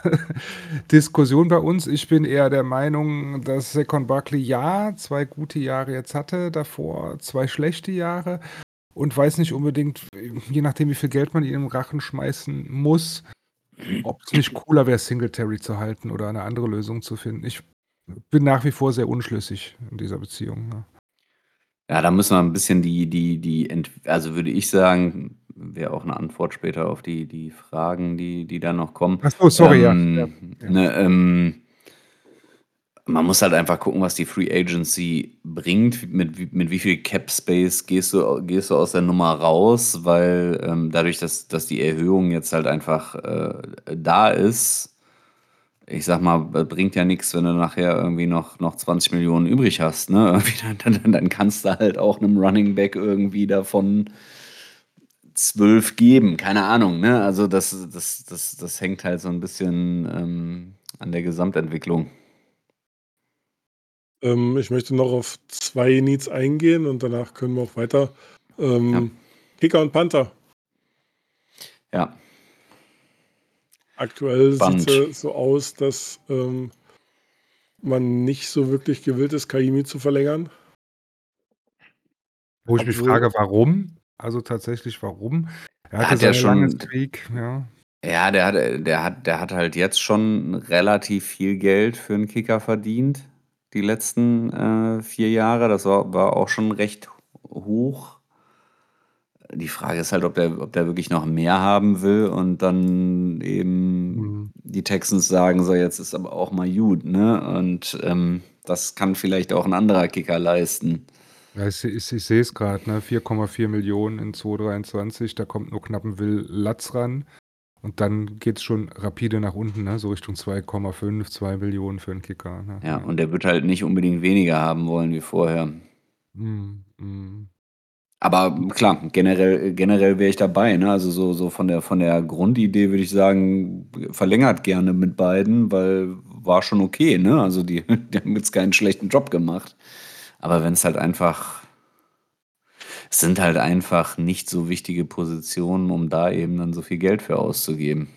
(laughs) Diskussion bei uns. Ich bin eher der Meinung, dass Second Buckley ja zwei gute Jahre jetzt hatte, davor zwei schlechte Jahre und weiß nicht unbedingt, je nachdem, wie viel Geld man ihm im Rachen schmeißen muss, ob es nicht cooler wäre, Singletary zu halten oder eine andere Lösung zu finden. Ich bin nach wie vor sehr unschlüssig in dieser Beziehung. Ja. Ja, da müssen wir ein bisschen die, die, die, also würde ich sagen, wäre auch eine Antwort später auf die, die Fragen, die, die da noch kommen. Ach so, sorry, ähm, ja. ja. Ne, ähm, man muss halt einfach gucken, was die Free Agency bringt. Mit, mit wie viel Cap Space gehst du, gehst du aus der Nummer raus, weil ähm, dadurch, dass, dass die Erhöhung jetzt halt einfach äh, da ist, ich sag mal, bringt ja nichts, wenn du nachher irgendwie noch, noch 20 Millionen übrig hast. Ne? (laughs) Dann, dann, dann kannst du halt auch einem Running Back irgendwie davon zwölf geben, keine Ahnung. Ne? Also das, das, das, das hängt halt so ein bisschen. Ähm, an der Gesamtentwicklung. Ähm, ich möchte noch auf zwei Needs eingehen und danach können wir auch weiter. Ähm, Ja. Kicker und Panther. Ja, Aktuell sieht es so aus, dass ähm, man nicht so wirklich gewillt ist, Kaimi zu verlängern. Wo ich mich Obwohl- frage, warum? Also tatsächlich, warum? Er Er hatte hat ja schon- Streak, ja. Ja, der hat, der hat, der hat halt jetzt schon relativ viel Geld für einen Kicker verdient, die letzten äh, vier Jahre. Das war, war auch schon recht hoch. Die Frage ist halt, ob der, ob der wirklich noch mehr haben will und dann eben Mhm. die Texans sagen, so jetzt ist aber auch mal gut, ne? Und ähm, das kann vielleicht auch ein anderer Kicker leisten. Ja, ich, ich, ich sehe es gerade, ne? 4,4 Millionen in 2023, da kommt nur knapp ein Will Latz ran. Und dann geht es schon rapide nach unten, ne? so Richtung 2,5, 2 Millionen für einen Kicker. Ne? Ja, und der wird halt nicht unbedingt weniger haben wollen wie vorher. Mm, mm. Aber klar, generell, generell wäre ich dabei. Ne? Also so, so von, der, von der Grundidee würde ich sagen, verlängert gerne mit beiden, weil war schon okay. Ne? Also die, (laughs) die haben jetzt keinen schlechten Job gemacht. Aber wenn es halt einfach, es sind halt einfach nicht so wichtige Positionen, um da eben dann so viel Geld für auszugeben.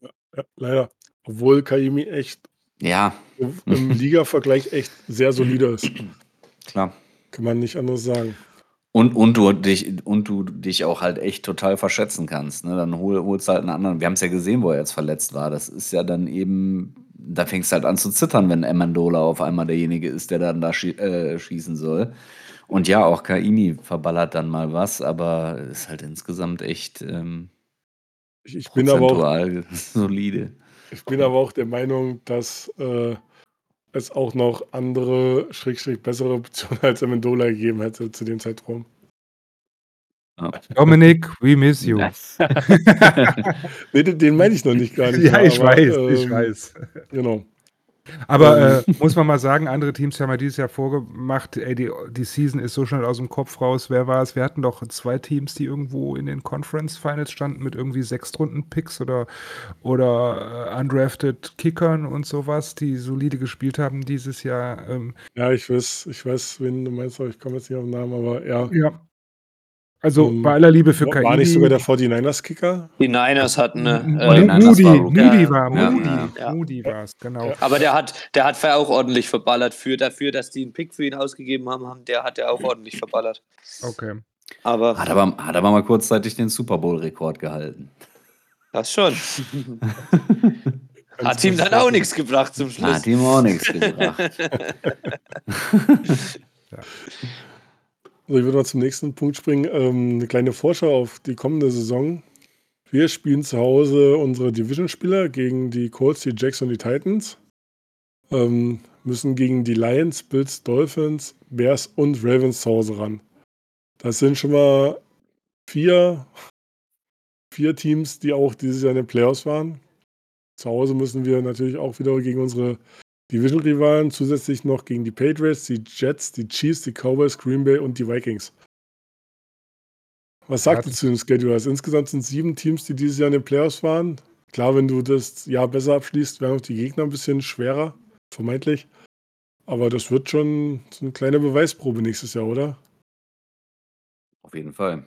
Ja, leider. Obwohl Kaimi echt Ja, im (laughs) Liga-Vergleich echt sehr solide ist. klar. Kann man nicht anderes sagen. Und, und, du dich, und du dich auch halt echt total verschätzen kannst. Ne? Dann hol, holst du halt einen anderen. Wir haben es ja gesehen, wo er jetzt verletzt war. Das ist ja dann eben, da fängst du halt an zu zittern, wenn Amendola auf einmal derjenige ist, der dann da schie äh, schießen soll. Und ja, auch Kaimi verballert dann mal was, aber ist halt insgesamt echt ähm, Ich, ich, bin aber auch, prozentual (laughs) solide. ich bin aber auch der Meinung, dass äh, es auch noch andere, schrägstrich bessere Optionen als Amendola gegeben hätte zu dem Zeitraum. Ja. Dominik, we miss you. (laughs) Nee, den, meine ich noch nicht gar nicht. (laughs) ja, ich aber, weiß, ich ähm, weiß. Genau. Aber äh, muss man mal sagen, andere Teams haben ja dieses Jahr vorgemacht, ey, die, die Season ist so schnell aus dem Kopf raus. Wer war es? Wir hatten doch zwei Teams, die irgendwo in den Conference Finals standen mit irgendwie Sechstrunden-Picks oder, oder äh, undrafted Kickern und sowas, die solide gespielt haben dieses Jahr. Ähm, Ja, ich weiß, ich weiß, wen du meinst, aber ich komme jetzt nicht auf den Namen, aber ja. ja. Also Ähm, bei aller Liebe für KI. war nicht sogar der 49ers-Kicker? Die Niners hatten eine. Äh, Moody, war. Moody Ja, war, ja, Moody, ja. Ja. Moody war es, genau. aber der hat, der hat auch ordentlich verballert. Für dafür, dass die einen Pick für ihn ausgegeben haben, haben der hat er auch ordentlich verballert. Okay. Aber Hat aber, hat aber mal kurzzeitig den Super Bowl-Rekord gehalten. das schon. (laughs) Hat ihm dann auch nichts gebracht zum Schluss. Hat ihm auch nichts (laughs) gebracht. (laughs) So, ich würde mal zum nächsten Punkt springen. Ähm, eine kleine Vorschau auf die kommende Saison. Wir spielen zu Hause unsere Division-Spieler gegen die Colts, die Jacks und die Titans. Ähm, müssen gegen die Lions, Bills, Dolphins, Bears und Ravens zu Hause ran. Das sind schon mal vier, vier Teams, die auch dieses Jahr in den Playoffs waren. Zu Hause müssen wir natürlich auch wieder gegen unsere Division-Rivalen, zusätzlich noch gegen die Patriots, die Jets, die Chiefs, die Cowboys, Green Bay und die Vikings. Was sagt Ja, ihr zu den Schedulers? Insgesamt sind sieben Teams, die dieses Jahr in den Playoffs waren. Klar, wenn du das Jahr besser abschließt, werden auch die Gegner ein bisschen schwerer, vermeintlich. Aber das wird schon so eine kleine Beweisprobe nächstes Jahr, oder? Auf jeden Fall.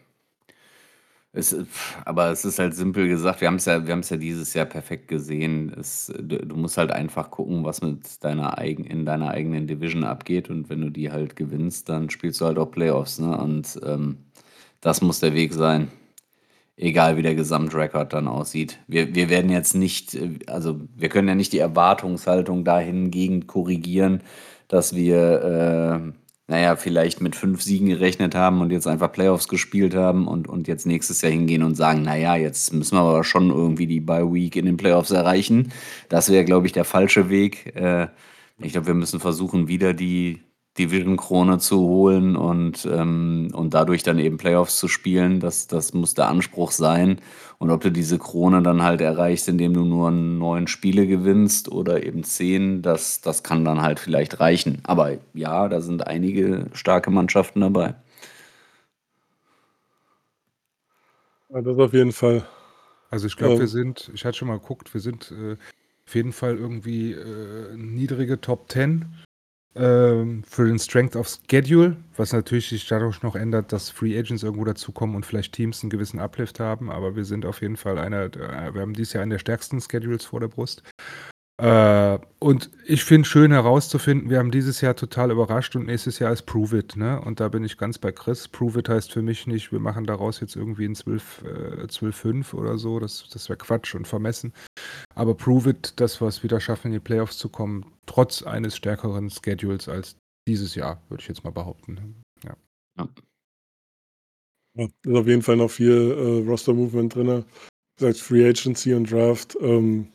Es, aber es ist halt simpel gesagt, wir haben es ja, wir haben es ja dieses Jahr perfekt gesehen. Es, du, du musst halt einfach gucken, was mit deiner eigen, in deiner eigenen Division abgeht. Und wenn du die halt gewinnst, dann spielst du halt auch Playoffs. Ne? Und ähm, das muss der Weg sein. Egal wie der Gesamtrekord dann aussieht. Wir, wir werden jetzt nicht, äh, also wir können ja nicht die Erwartungshaltung dahingegen korrigieren, dass wir, äh, naja, vielleicht mit fünf Siegen gerechnet haben und jetzt einfach Playoffs gespielt haben und, und jetzt nächstes Jahr hingehen und sagen, naja, jetzt müssen wir aber schon irgendwie die Bye Week in den Playoffs erreichen. Das wäre, glaube ich, der falsche Weg. Äh, ich glaube, wir müssen versuchen, wieder die Division-Krone zu holen und, ähm, und dadurch dann eben Playoffs zu spielen. Das, das muss der Anspruch sein. Und ob du diese Krone dann halt erreichst, indem du nur neun Spiele gewinnst oder eben zehn, das, das kann dann halt vielleicht reichen. Aber ja, da sind einige starke Mannschaften dabei. Ja, das auf jeden Fall. Also ich glaube, Ähm. wir sind, ich hatte schon mal geguckt, wir sind äh, Auf jeden Fall irgendwie äh, niedrige Top 10 ähm, für den Strength of Schedule, was natürlich sich dadurch noch ändert, dass Free Agents irgendwo dazukommen und vielleicht Teams einen gewissen Uplift haben. Aber wir sind auf jeden Fall einer, wir haben dieses Jahr einen der stärksten Schedules vor der Brust. Äh, und ich finde schön herauszufinden, wir haben dieses Jahr total überrascht und nächstes Jahr ist Prove It, ne? Und da bin ich ganz bei Chris. Prove It heißt für mich nicht, wir machen daraus jetzt irgendwie ein 12, äh, 12 oder so. Das, das wäre Quatsch und vermessen. Aber Prove It, dass wir es wieder schaffen, in die Playoffs zu kommen, trotz eines stärkeren Schedules als dieses Jahr, würde ich jetzt mal behaupten. Ja. ja. ja ist auf jeden Fall noch viel äh, Roster-Movement drin. Wie gesagt, Free Agency und Draft. Ähm,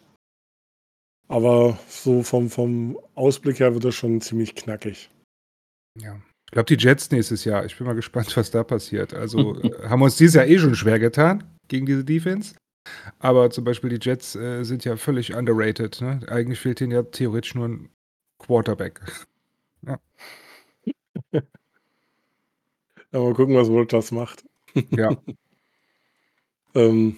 aber so vom, vom Ausblick her wird das schon ziemlich knackig. Ja. Ich glaube, die Jets nächstes Jahr. Ich bin mal gespannt, (laughs) was da passiert. Also (laughs) äh, haben wir uns dieses Jahr eh schon schwer getan gegen diese Defense. Aber zum Beispiel die Jets äh, sind ja völlig underrated. Ne? Eigentlich fehlt ihnen ja theoretisch nur ein Quarterback. (laughs) Ja. ja mal gucken, was Rogers macht. (laughs) Ja. ähm,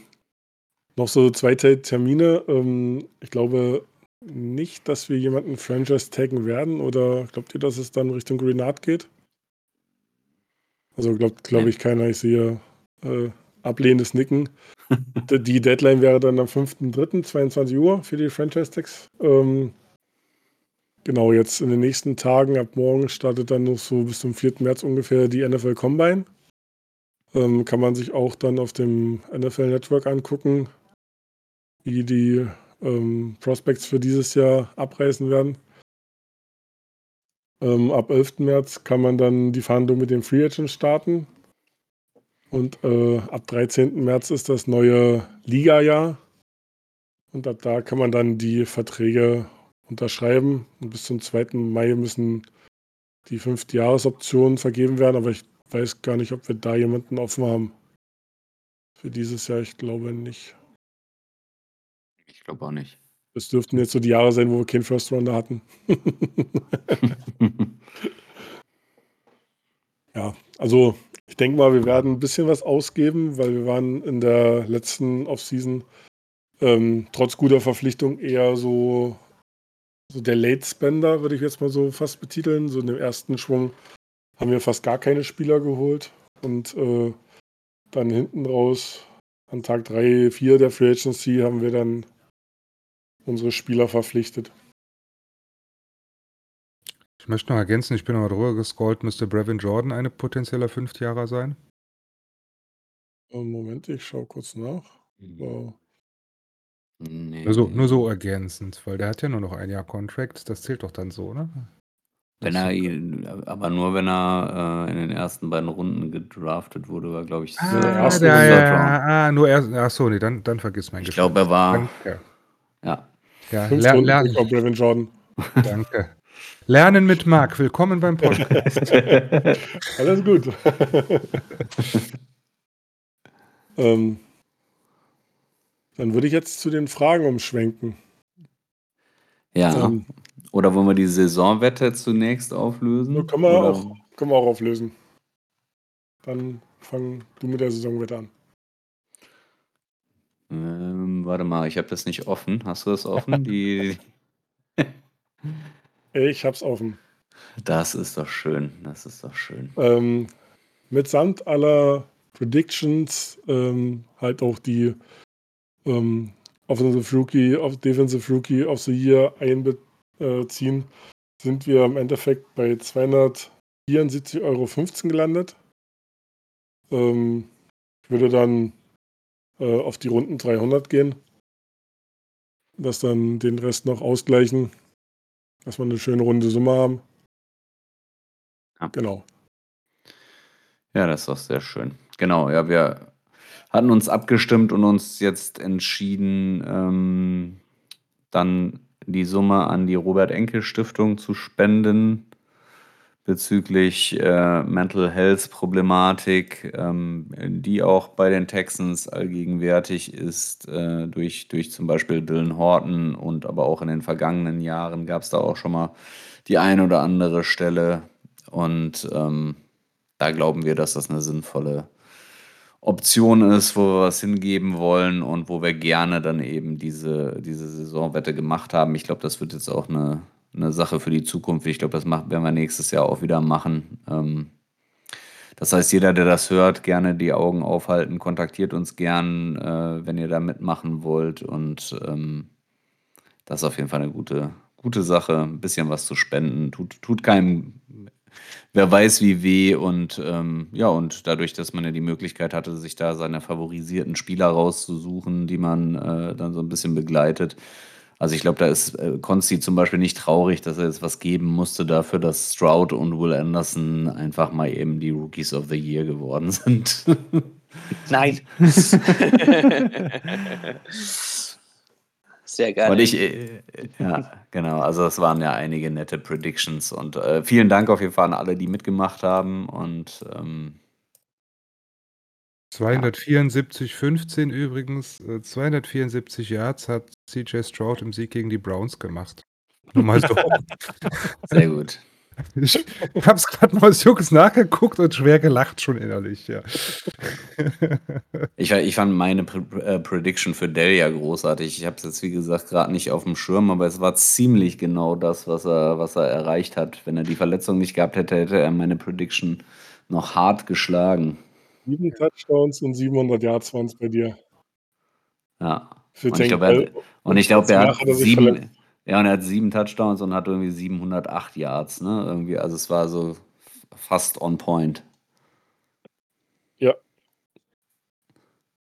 noch so zwei Termine. Ähm, ich glaube, nicht, dass wir jemanden Franchise taggen werden oder glaubt ihr, dass es dann Richtung Grenade geht? Also glaubt, glaube ich, keiner. Ich sehe äh, ablehnendes Nicken. (laughs) die Deadline wäre dann am 5.3., 22 Uhr für die Franchise-Tags. Ähm, genau, jetzt in den nächsten Tagen, ab morgen startet dann noch so bis zum 4. März ungefähr die NFL Combine. Ähm, kann man sich auch dann auf dem NFL Network angucken, wie die ähm, Prospects für dieses Jahr abreißen werden. Ähm, ab 11. März kann man dann die Verhandlung mit dem Free Agent starten. Und äh, ab 13. März ist das neue Liga-Jahr. Und ab da kann man dann die Verträge unterschreiben. Und bis zum 2. Mai müssen die fünfte Jahresoptionen vergeben werden. Aber ich weiß gar nicht, ob wir da jemanden offen haben. Für dieses Jahr, ich glaube nicht. Ich glaube auch nicht. Das dürften jetzt so die Jahre sein, wo wir keinen First Rounder hatten. (laughs) (laughs) ja, also ich denke mal, wir werden ein bisschen was ausgeben, weil wir waren in der letzten Offseason ähm, trotz guter Verpflichtung eher so, so der Late Spender, würde ich jetzt mal so fast betiteln. So in dem ersten Schwung haben wir fast gar keine Spieler geholt und äh, dann hinten raus an Tag 3, 4 der Free Agency haben wir dann unsere Spieler verpflichtet. Ich möchte noch ergänzen, ich bin noch drüber gescrollt, müsste Brevin Jordan eine potenzieller Fünftjahrer sein? Moment, ich schaue kurz nach. So. Nee. Nur, so, nur so ergänzend, weil der hat ja nur noch ein Jahr Contract, das zählt doch dann so, ne? Wenn er ihn, aber nur wenn er äh, in den ersten beiden Runden gedraftet wurde, war glaube ich ah, der erste ja, ja, ah, nur erst, ach so, nee, dann, dann vergiss mein Ich glaube, er war, Danke. ja, ja, lernen. Ler Jordan. Danke. Lernen mit Marc. Willkommen beim Podcast. (laughs) Alles gut. (laughs) ähm, dann würde ich jetzt zu den Fragen umschwenken. Ja. Ähm, Oder wollen wir die Saisonwette zunächst auflösen? Können wir, auch, können wir auch auflösen. Dann fang du mit der Saisonwette an. Ähm, warte mal, ich habe das nicht offen. Hast du das offen? (laughs) Die ich hab's offen. Das ist doch schön. Das ist doch schön. Ähm, mitsamt aller Predictions ähm, halt auch die ähm, Offensive Rookie, of Defensive Rookie of the Year einbeziehen, sind wir im Endeffekt bei 274,15 Euro gelandet. Ähm, ich würde dann äh, auf die Runden 300 gehen. Dass dann den Rest noch ausgleichen, dass wir eine schöne runde Summe haben. Ja. Genau. Ja, das ist doch sehr schön. Genau, ja, wir hatten uns abgestimmt und uns jetzt entschieden, ähm, dann die Summe an die Robert Enkel Stiftung zu spenden bezüglich äh, Mental Health Problematik, ähm, die auch bei den Texans allgegenwärtig ist, äh, durch, durch zum Beispiel Dylan Horton und aber auch in den vergangenen Jahren gab es da auch schon mal die ein oder andere Stelle. Und ähm, da glauben wir, dass das eine sinnvolle Option ist, wo wir was hingeben wollen und wo wir gerne dann eben diese, diese Saisonwette gemacht haben. Ich glaube, das wird jetzt auch eine, eine Sache für die Zukunft. Ich glaube, das machen, werden wir nächstes Jahr auch wieder machen. Ähm, das heißt, jeder, der das hört, gerne die Augen aufhalten, kontaktiert uns gern, äh, wenn ihr da mitmachen wollt. Und ähm, das ist auf jeden Fall eine gute, gute Sache. Ein bisschen was zu spenden, tut, tut keinem wer weiß wie weh und ähm, ja, und dadurch, dass man ja die Möglichkeit hatte, sich da seine favorisierten Spieler rauszusuchen, die man äh, dann so ein bisschen begleitet. Also ich glaube, da ist äh, Konsti zum Beispiel nicht traurig, dass er jetzt was geben musste dafür, dass Stroud und Will Anderson einfach mal eben die Rookies of the Year geworden (laughs) sind. Nein. (laughs) Sehr geil. Und ich, äh, ja, genau, also das waren ja einige nette Predictions und äh, vielen Dank auf jeden Fall an alle, die mitgemacht haben und ähm, 274, 15 übrigens. äh, 274 Yards hat CJ Stroud im Sieg gegen die Browns gemacht. Nur mal so. (laughs) sehr gut. Ich habe es gerade mal Jux nachgeguckt und schwer gelacht schon innerlich, ja. Ich, ich fand meine Pre äh, Prediction für Dell ja großartig. Ich habe es jetzt, wie gesagt, gerade nicht auf dem Schirm, aber es war ziemlich genau das, was er, was er erreicht hat. Wenn er die Verletzung nicht gehabt hätte, hätte er meine Prediction noch hart geschlagen. Sieben Touchdowns und 700 Yards waren es bei dir. Ja. Für Und ich er, Bell. hat- und ich glaube, er hat er sieben, ja, und er hat sieben Touchdowns und hat irgendwie 708 Yards, ne? Irgendwie, also es war so fast on point. Ja,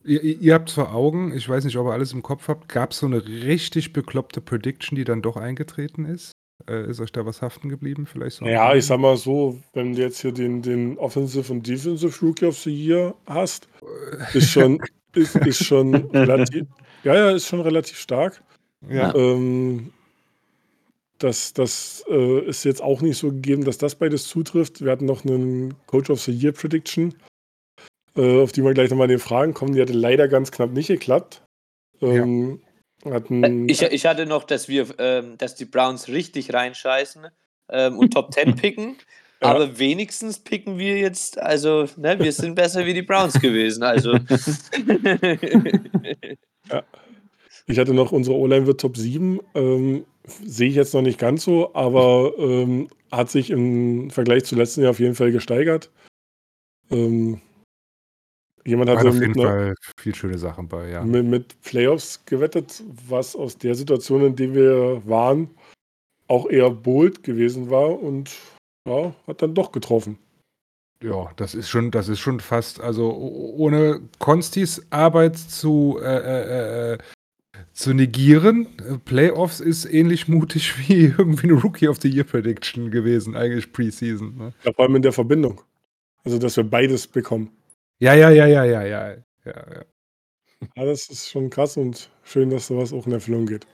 Ihr, ihr habt vor Augen, ich weiß nicht, ob ihr alles im Kopf habt, gab es so eine richtig bekloppte Prediction, die dann doch eingetreten ist? Äh, ist euch da was haften geblieben? Vielleicht so? ja, ich sag mal so, wenn du jetzt hier den, den Offensive und Defensive Rookie of the Year hast, (laughs) ist schon, ist, ist schon relativ, ja, ja, ist schon relativ stark. Ja. Ähm, das das äh, ist jetzt auch nicht so gegeben, dass das beides zutrifft. Wir hatten noch einen Coach of the Year Prediction, äh, auf die wir gleich nochmal in den Fragen kommen. Die hatte leider ganz knapp nicht geklappt. Ähm, hatten, Ich, ich hatte noch, dass wir, ähm, dass die Browns richtig reinscheißen ähm, und Top 10 (laughs) picken. Ja. Aber wenigstens picken wir jetzt, also, ne, wir sind besser wie die Browns gewesen. Also. (laughs) (laughs) Ich hatte noch, unsere O-Line wird Top 7. Ähm, sehe ich jetzt noch nicht ganz so, aber ähm, hat sich im Vergleich zu letzten Jahr auf jeden Fall gesteigert. Ähm, jemand hatte auf mit, jeden einer, Fall viele schöne Sachen bei, ja. mit, mit Playoffs gewettet, was aus der Situation, in der wir waren, auch eher bold gewesen war und ja, hat dann doch getroffen. Ja, das ist schon, das ist schon fast, also ohne Konstis Arbeit zu, äh, äh, äh, zu negieren, äh, Playoffs ist ähnlich mutig (laughs) wie irgendwie eine Rookie of the Year Prediction gewesen, eigentlich Preseason. Ne? Ja, vor allem in der Verbindung. Also, dass wir beides bekommen. Ja, ja, ja, ja, ja, ja, ja, ja, Ja, das ist schon krass und schön, dass sowas auch in Erfüllung geht.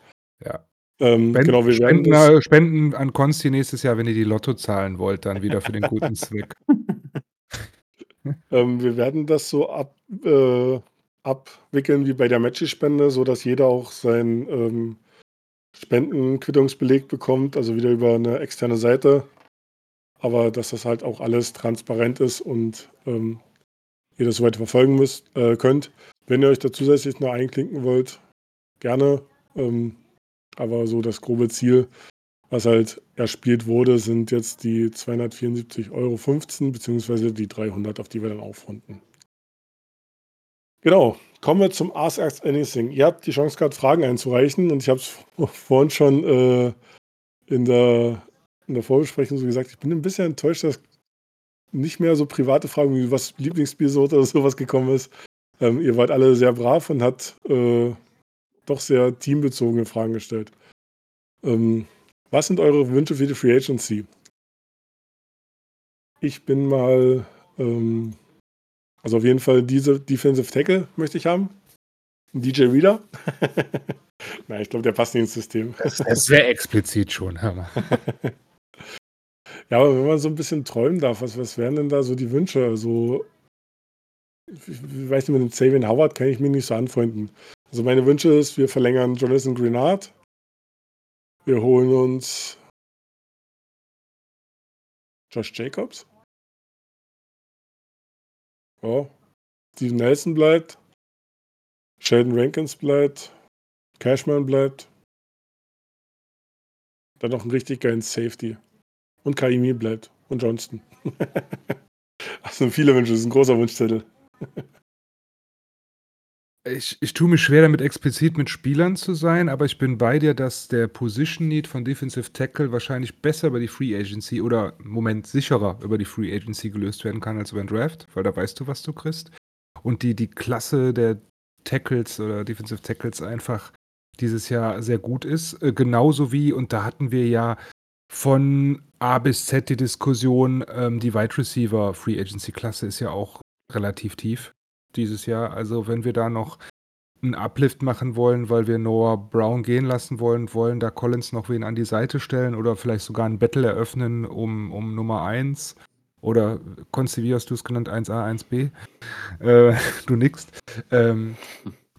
ja. Ähm, Spenden, genau, wir Spenden, äh, Spenden an Konsti nächstes Jahr, wenn ihr die Lotto zahlen wollt, dann wieder für den guten (laughs) Zweck. Ähm, wir werden das so ab, äh, abwickeln wie bei der Matchy-Spende, sodass jeder auch seinen ähm, Spendenquittungsbeleg bekommt, also wieder über eine externe Seite. Aber dass das halt auch alles transparent ist und ähm, ihr das soweit verfolgen müsst, äh, könnt. Wenn ihr euch da zusätzlich noch einklinken wollt, gerne. Ähm, aber so das grobe Ziel, was halt erspielt wurde, sind jetzt die 274,15 Euro, beziehungsweise die 300, auf die wir dann aufrunden. Genau, kommen wir zum Ask Us Anything. Ihr habt die Chance gehabt, Fragen einzureichen und ich habe es (laughs) vorhin schon äh, in, der, in der Vorbesprechung so gesagt, ich bin ein bisschen enttäuscht, dass nicht mehr so private Fragen wie was Lieblingsbiersorte oder sowas gekommen ist. Ähm, ihr wart alle sehr brav und hat äh, doch sehr teambezogene Fragen gestellt. Ähm, was sind eure Wünsche für die Free Agency? Ich bin mal, ähm, also auf jeden Fall diese Defensive Tackle möchte ich haben. Ein DJ Reader. (laughs) Nein, ich glaube, der passt nicht ins System. Das ist sehr explizit schon, hör mal. (laughs) Ja, aber wenn man so ein bisschen träumen darf, was, was wären denn da so die Wünsche? Also, ich, weiß nicht, mit dem Xavier Howard kann ich mich nicht so anfreunden. Also meine Wünsche ist, wir verlängern Jonathan Grenard. Wir holen uns Josh Jacobs. Ja, Steve Nelson bleibt, Sheldon Rankins bleibt, Cashman bleibt. Dann noch einen richtig geilen Safety. Und Kaimi bleibt. Und Johnston. das (laughs) sind viele Wünsche, das ist ein großer Wunschzettel. (laughs) Ich, ich tue mich schwer damit, explizit mit Spielern zu sein, aber ich bin bei dir, dass der Position Need von Defensive Tackle wahrscheinlich besser über die Free Agency oder im Moment sicherer über die Free Agency gelöst werden kann als über den Draft, weil da weißt du, was du kriegst. Und die, die Klasse der Tackles oder Defensive Tackles einfach dieses Jahr sehr gut ist. Äh, genauso wie, und da hatten wir ja von A bis Z die Diskussion, ähm, die Wide Receiver Free Agency Klasse ist ja auch relativ tief dieses Jahr. Also wenn wir da noch einen Uplift machen wollen, weil wir Noah Brown gehen lassen wollen, wollen da Collins noch wen an die Seite stellen oder vielleicht sogar ein Battle eröffnen um, um Nummer 1 oder Konsti, wie hast (laughs) du es genannt, 1a, 1b? Äh, du nix. Ähm,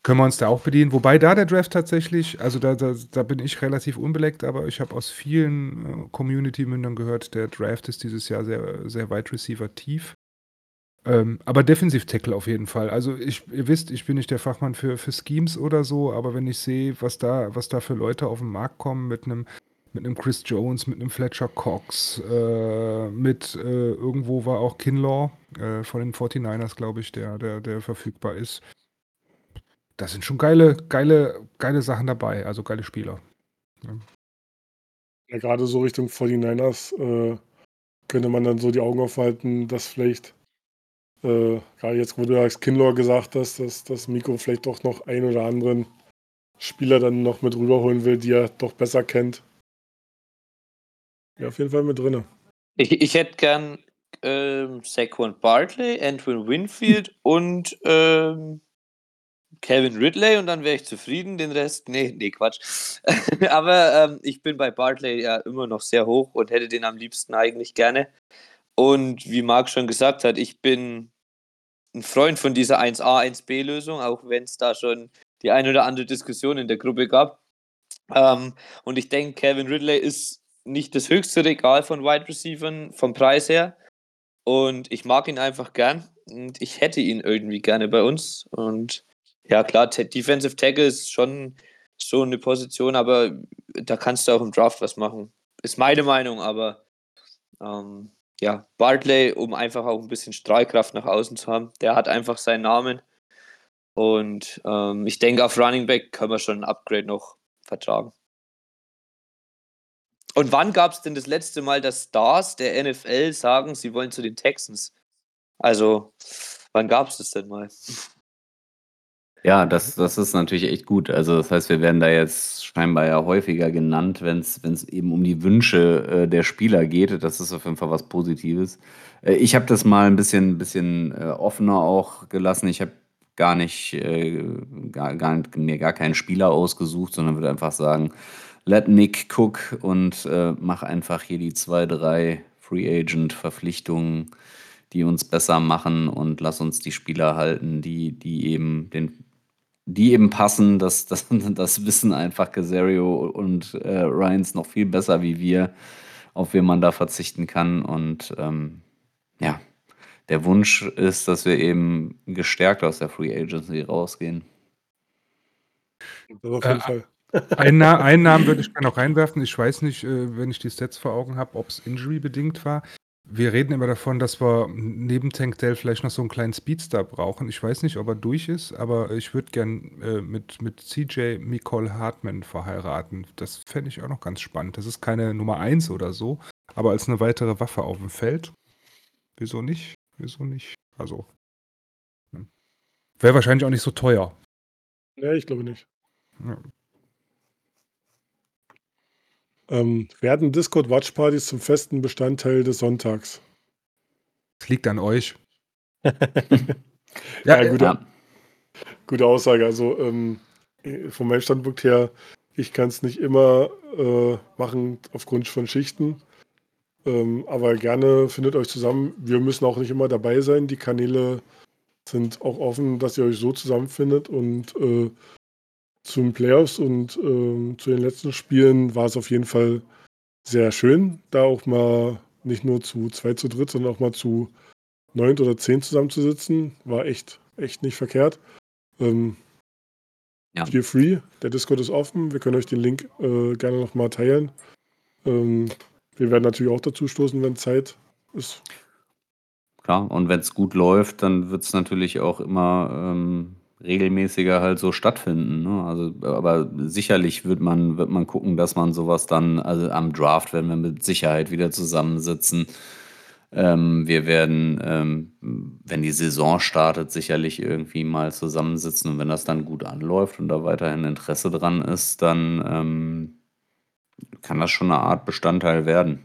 können wir uns da auch bedienen. Wobei da der Draft tatsächlich, also da, da, da bin ich relativ unbeleckt, aber ich habe aus vielen äh, Community-Mündern gehört, der Draft ist dieses Jahr sehr, sehr weit Receiver tief. Ähm, aber Defensiv-Tackle auf jeden Fall. Also ich, ihr wisst, ich bin nicht der Fachmann für, für Schemes oder so, aber wenn ich sehe, was da, was da für Leute auf den Markt kommen mit einem mit einem Chris Jones, mit einem Fletcher Cox, äh, mit äh, irgendwo war auch Kinlaw äh, von den 49ers, glaube ich, der, der, der verfügbar ist. Da sind schon geile, geile, geile Sachen dabei, also geile Spieler. Ja, ja gerade so Richtung 49ers äh, könnte man dann so die Augen aufhalten, dass vielleicht äh, gerade jetzt, wo du als Kinlaw gesagt hast, dass, dass Miko vielleicht doch noch ein oder anderen Spieler dann noch mit rüberholen will, die er doch besser kennt. Ja, auf jeden Fall mit drin. Ich, ich hätte gern ähm, Saquon Bartley, Andrew Winfield (laughs) und ähm, Kevin Ridley und dann wäre ich zufrieden. Den Rest, nee, nee, Quatsch. (laughs) Aber ähm, ich bin bei Bartley ja immer noch sehr hoch und hätte den am liebsten eigentlich gerne. Und wie Marc schon gesagt hat, ich bin ein Freund von dieser 1a, 1b-Lösung, auch wenn es da schon die ein oder andere Diskussion in der Gruppe gab. Ähm, und ich denke, Kevin Ridley ist nicht das höchste Regal von Wide Receivers vom Preis her. Und ich mag ihn einfach gern. Und ich hätte ihn irgendwie gerne bei uns. Und ja, klar, Defensive Tackle ist schon so eine Position, aber da kannst du auch im Draft was machen. Ist meine Meinung, aber ähm, ja, Bartley, um einfach auch ein bisschen Strahlkraft nach außen zu haben. Der hat einfach seinen Namen. Und ähm, ich denke, auf Running Back können wir schon ein Upgrade noch vertragen. Und wann gab es denn das letzte Mal, dass Stars der NFL sagen, sie wollen zu den Texans? Also, wann gab es das denn mal? Ja, das, das ist natürlich echt gut. Also das heißt, wir werden da jetzt scheinbar ja häufiger genannt, wenn es eben um die Wünsche äh, der Spieler geht. Das ist auf jeden Fall was Positives. Äh, ich habe das mal ein bisschen, bisschen äh, offener auch gelassen. Ich habe gar nicht, äh, gar, gar, mir gar keinen Spieler ausgesucht, sondern würde einfach sagen, let Nick cook und äh, mach einfach hier die zwei, drei Free Agent Verpflichtungen, die uns besser machen und lass uns die Spieler halten, die, die eben den die eben passen. Das, das, (laughs) das wissen einfach Casario und äh, Ryans noch viel besser wie wir, auf wen man da verzichten kann. Und ähm, ja, der Wunsch ist, dass wir eben gestärkt aus der Free Agency rausgehen. Das auf jeden äh, Fall. (laughs) Einen, einen, Namen würde ich gerne noch reinwerfen. Ich weiß nicht, äh, wenn ich die Stats vor Augen habe, ob es injury-bedingt war. Wir reden immer davon, dass wir neben Tank Dell vielleicht noch so einen kleinen Speedstar brauchen. Ich weiß nicht, ob er durch ist, aber ich würde gern äh, mit, mit CJ Nicole Hartman verheiraten. Das fände ich auch noch ganz spannend. Das ist keine Nummer 1 oder so, aber als eine weitere Waffe auf dem Feld. Wieso nicht? Wieso nicht? Also. Hm. Wäre wahrscheinlich auch nicht so teuer. Ja, ich glaube nicht. Ja. Ähm, werden Discord-Watchpartys zum festen Bestandteil des Sonntags? Das liegt an euch. (laughs) ja, ja, gute, ja. gute Aussage. Also ähm, von meinem Standpunkt her, ich kann es nicht immer äh, machen aufgrund von Schichten. Ähm, aber gerne findet euch zusammen. Wir müssen auch nicht immer dabei sein. Die Kanäle sind auch offen, dass ihr euch so zusammenfindet und äh, zum Playoffs und ähm, zu den letzten Spielen war es auf jeden Fall sehr schön, da auch mal nicht nur zu zwei zu dritt, sondern auch mal zu neun oder zehn zusammenzusitzen. War echt echt nicht verkehrt. Ähm, Ja. Feel free, der Discord ist offen. Wir können euch den Link äh, gerne nochmal teilen. Ähm, wir werden natürlich auch dazu stoßen, wenn Zeit ist. Klar, und wenn es gut läuft, dann wird es natürlich auch immer ähm, regelmäßiger halt so stattfinden. Ne? Also, aber sicherlich wird man, wird man gucken, dass man sowas dann, also am Draft werden wir mit Sicherheit wieder zusammensitzen. Ähm, wir werden, ähm, wenn die Saison startet, sicherlich irgendwie mal zusammensitzen und wenn das dann gut anläuft und da weiterhin Interesse dran ist, dann ähm, kann das schon eine Art Bestandteil werden.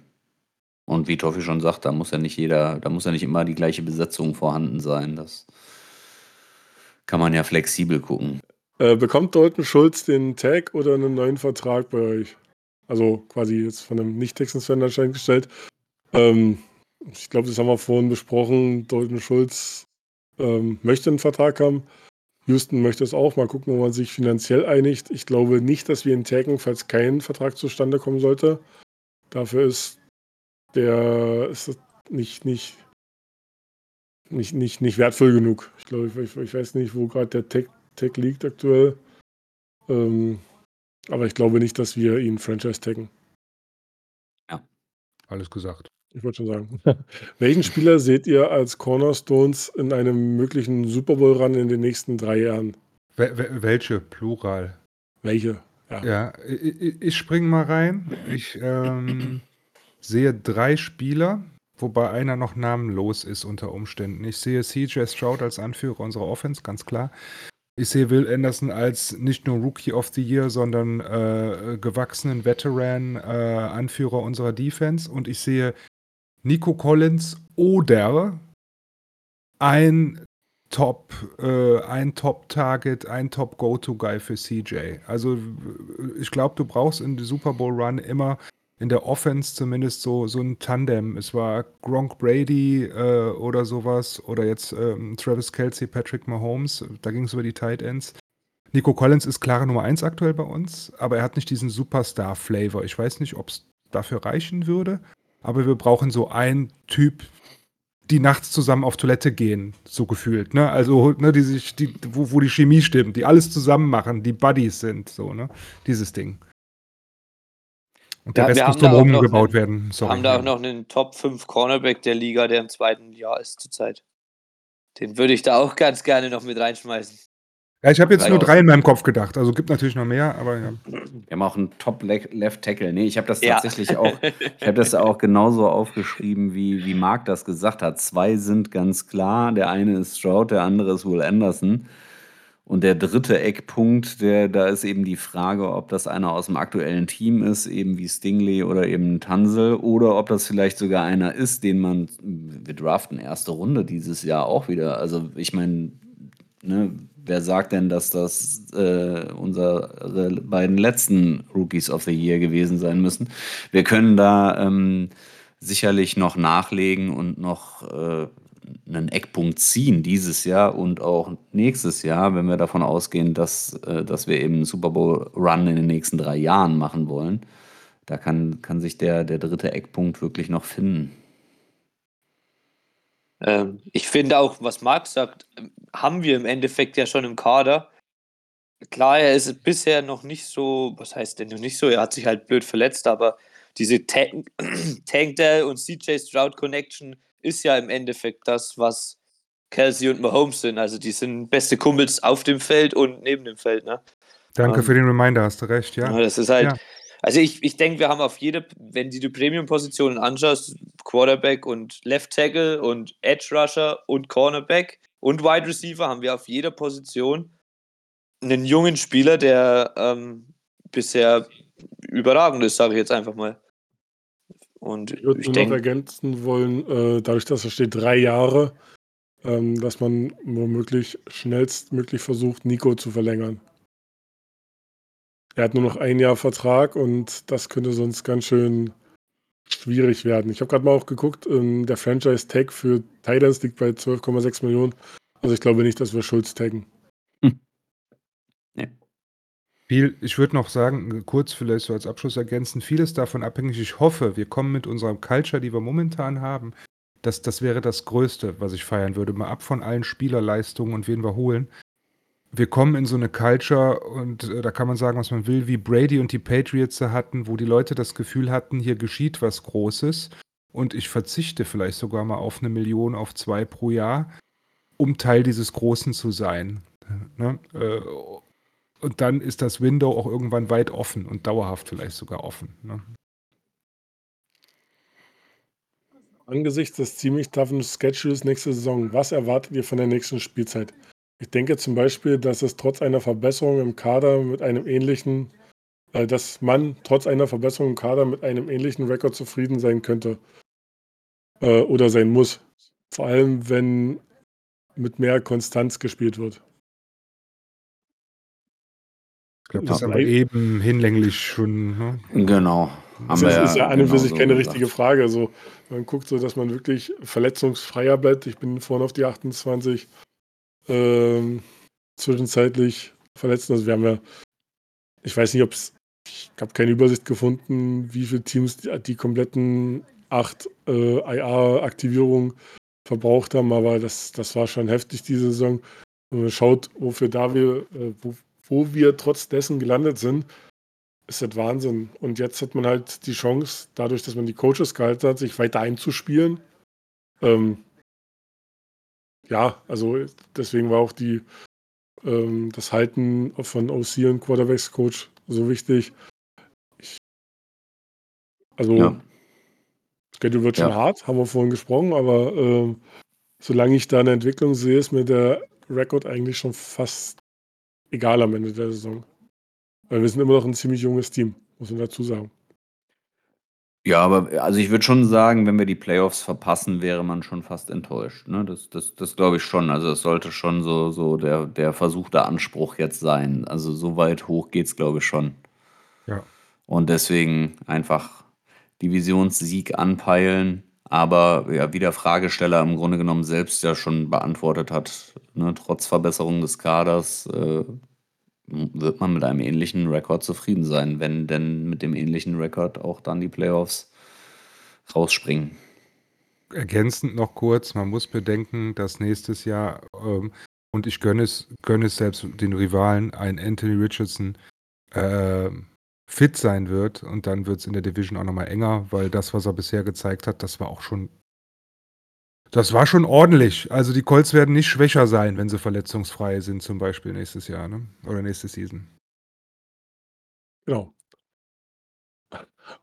Und wie Toffi schon sagt, da muss ja nicht jeder, da muss ja nicht immer die gleiche Besetzung vorhanden sein. Das kann man ja flexibel gucken. Äh, bekommt Dalton Schulz den Tag oder einen neuen Vertrag bei euch? Also quasi jetzt von einem Nicht-Texans-Fan anscheinend gestellt. Ähm, ich glaube, das haben wir vorhin besprochen. Dalton Schulz ähm, möchte einen Vertrag haben. Houston möchte es auch. Mal gucken, wo man sich finanziell einigt. Ich glaube nicht, dass wir ihn taggen, falls kein Vertrag zustande kommen sollte. Dafür ist der ist nicht, nicht, nicht, nicht, nicht wertvoll genug. Ich glaube, ich, ich weiß nicht, wo gerade der Tag, Tag liegt aktuell. Ähm, aber ich glaube nicht, dass wir ihn Franchise taggen. Alles gesagt. Ich wollte schon sagen. (laughs) Welchen Spieler seht ihr als Cornerstones in einem möglichen Super Bowl-Run in den nächsten drei Jahren? Wel wel welche? Plural. Welche? Ja. Ja, ich, ich spring mal rein. Ich ähm, sehe drei Spieler, wobei einer noch namenlos ist unter Umständen. Ich sehe CJ Stroud als Anführer unserer Offense, ganz klar. Ich sehe Will Anderson als nicht nur Rookie of the Year, sondern äh, gewachsenen Veteran, äh, Anführer unserer Defense. Und ich sehe Nico Collins oder ein Top, äh, ein Top-Target, ein Top-Go-To-Guy für CJ. Also ich glaube, du brauchst in die Super Bowl-Run immer in der Offense zumindest so, so ein Tandem. Es war Gronk Brady äh, oder sowas oder jetzt ähm, Travis Kelsey, Patrick Mahomes. Da ging es über die Tight Ends. Nico Collins ist klare Nummer 1 aktuell bei uns, aber er hat nicht diesen Superstar-Flavor. Ich weiß nicht, ob es dafür reichen würde, aber wir brauchen so einen Typ, die nachts zusammen auf Toilette gehen, so gefühlt, ne? Also, ne, die sich, die, wo, wo die Chemie stimmt, die alles zusammen machen, die Buddies sind, so, ne? Dieses Ding. Und der Ja, Rest muss drumherum noch gebaut einen- werden. Sorry. haben da auch noch einen Top 5 Cornerback der Liga, der im zweiten Jahr ist zurzeit. Den würde ich da auch ganz gerne noch mit reinschmeißen. Ja, ich habe jetzt nur drei in meinem Kopf gedacht. Also gibt natürlich noch mehr, aber ja. Wir haben auch einen Top-Left Tackle. Nee, ich habe das Ja. tatsächlich auch, ich habe das (laughs) auch genauso aufgeschrieben, wie, wie Marc das gesagt hat. Zwei sind ganz klar. Der eine ist Stroud, der andere ist Will Anderson. Und der dritte Eckpunkt, der, da ist eben die Frage, ob das einer aus dem aktuellen Team ist, eben wie Stingley oder eben Tansel, oder ob das vielleicht sogar einer ist, den man, wir draften erste Runde dieses Jahr auch wieder. Also ich meine, ne, wer sagt denn, dass das äh, unsere beiden letzten Rookies of the Year gewesen sein müssen? Wir können da ähm, sicherlich noch nachlegen und noch äh, einen Eckpunkt ziehen dieses Jahr und auch nächstes Jahr, wenn wir davon ausgehen, dass, äh, dass wir eben einen Super Bowl Run in den nächsten drei Jahren machen wollen. Da kann, kann sich der, der dritte Eckpunkt wirklich noch finden. Ähm, ich finde auch, was Marc sagt, ähm, haben wir im Endeffekt ja schon im Kader. Klar, er ist bisher noch nicht so, was heißt denn noch nicht so, er hat sich halt blöd verletzt, aber diese Tank, (clears throat) Tank Dell und CJ Stroud Connection ist ja im Endeffekt das, was Kelsey und Mahomes sind. Also die sind beste Kumpels auf dem Feld und neben dem Feld. Ne? Danke Ähm, für den Reminder, hast du recht, ja. Ja, das ist halt. Ja. Also ich, ich denke, wir haben auf jede, wenn du die Premium-Positionen anschaust, Quarterback und Left Tackle und Edge Rusher und Cornerback und Wide Receiver, haben wir auf jeder Position einen jungen Spieler, der ähm, bisher überragend ist, sage ich jetzt einfach mal. Und Ich würde ich nur noch ergänzen wollen, äh, dadurch, dass da steht drei Jahre, ähm, dass man womöglich schnellstmöglich versucht, Nico zu verlängern. Er hat nur noch ein Jahr Vertrag und das könnte sonst ganz schön schwierig werden. Ich habe gerade mal auch geguckt, ähm, der Franchise-Tag für Titans liegt bei 12,6 Millionen. Also ich glaube nicht, dass wir Schulz taggen. Viel, ich würde noch sagen, kurz vielleicht so als Abschluss ergänzen, vieles davon abhängig. Ich hoffe, wir kommen mit unserer Culture, die wir momentan haben, Das, das wäre das Größte, was ich feiern würde. Mal ab von allen Spielerleistungen und wen wir holen. Wir kommen in so eine Culture und äh, da kann man sagen, was man will, wie Brady und die Patriots da hatten, wo die Leute das Gefühl hatten, hier geschieht was Großes und ich verzichte vielleicht sogar mal auf eine Million, auf zwei pro Jahr, um Teil dieses Großen zu sein. Ne? Äh, und dann ist das Window auch irgendwann weit offen und dauerhaft vielleicht sogar offen. Ne? Angesichts des ziemlich toughen Schedules nächste Saison, was erwartet ihr von der nächsten Spielzeit? Ich denke zum Beispiel, dass es trotz einer Verbesserung im Kader mit einem ähnlichen, äh, dass man trotz einer Verbesserung im Kader mit einem ähnlichen Rekord zufrieden sein könnte äh, oder sein muss. Vor allem, wenn mit mehr Konstanz gespielt wird. Glaube, das ist aber eben hinlänglich schon. Ne? Genau. das ist, ist ja an und für sich keine richtige Frage. Also, man guckt so, dass man wirklich verletzungsfreier bleibt. Ich bin vorhin auf die 28 ähm, zwischenzeitlich verletzt. Also, wir haben ja, ich weiß nicht, ob es, ich habe keine Übersicht gefunden, wie viele Teams die, die kompletten acht äh, IA-Aktivierungen verbraucht haben, aber das, das war schon heftig diese Saison. Wenn man schaut, wofür da wir, äh, wo, wo wir trotz dessen gelandet sind, ist das Wahnsinn. Und jetzt hat man halt die Chance, dadurch, dass man die Coaches gehalten hat, sich weiter einzuspielen. Ähm, ja, also deswegen war auch die, ähm, das Halten von OC und Quarterbacks Coach so wichtig. Ich, also ja. Schedule wird schon ja. hart, haben wir vorhin gesprochen, aber äh, solange ich da eine Entwicklung sehe, ist mir der Rekord eigentlich schon fast egal am Ende der Saison. Weil wir sind immer noch ein ziemlich junges Team, muss man dazu sagen. Ja, aber also ich würde schon sagen, wenn wir die Playoffs verpassen, wäre man schon fast enttäuscht. Ne? Das, das, das glaube ich schon. Also es sollte schon so, so der, der versuchte Anspruch jetzt sein. Also so weit hoch geht es, glaube ich, schon. Ja. Und deswegen einfach Divisionssieg anpeilen. Aber ja, wie der Fragesteller im Grunde genommen selbst ja schon beantwortet hat, ne, trotz Verbesserung des Kaders äh, wird man mit einem ähnlichen Rekord zufrieden sein, wenn denn mit dem ähnlichen Rekord auch dann die Playoffs rausspringen. Ergänzend noch kurz, man muss bedenken, dass nächstes Jahr, ähm, und ich gönne es, gönne es selbst den Rivalen, ein Anthony Richardson äh, fit sein wird und dann wird es in der Division auch nochmal enger, weil das, was er bisher gezeigt hat, das war auch schon. Das war schon ordentlich. Also die Colts werden nicht schwächer sein, wenn sie verletzungsfrei sind, zum Beispiel nächstes Jahr, ne? Oder nächste Season. Genau.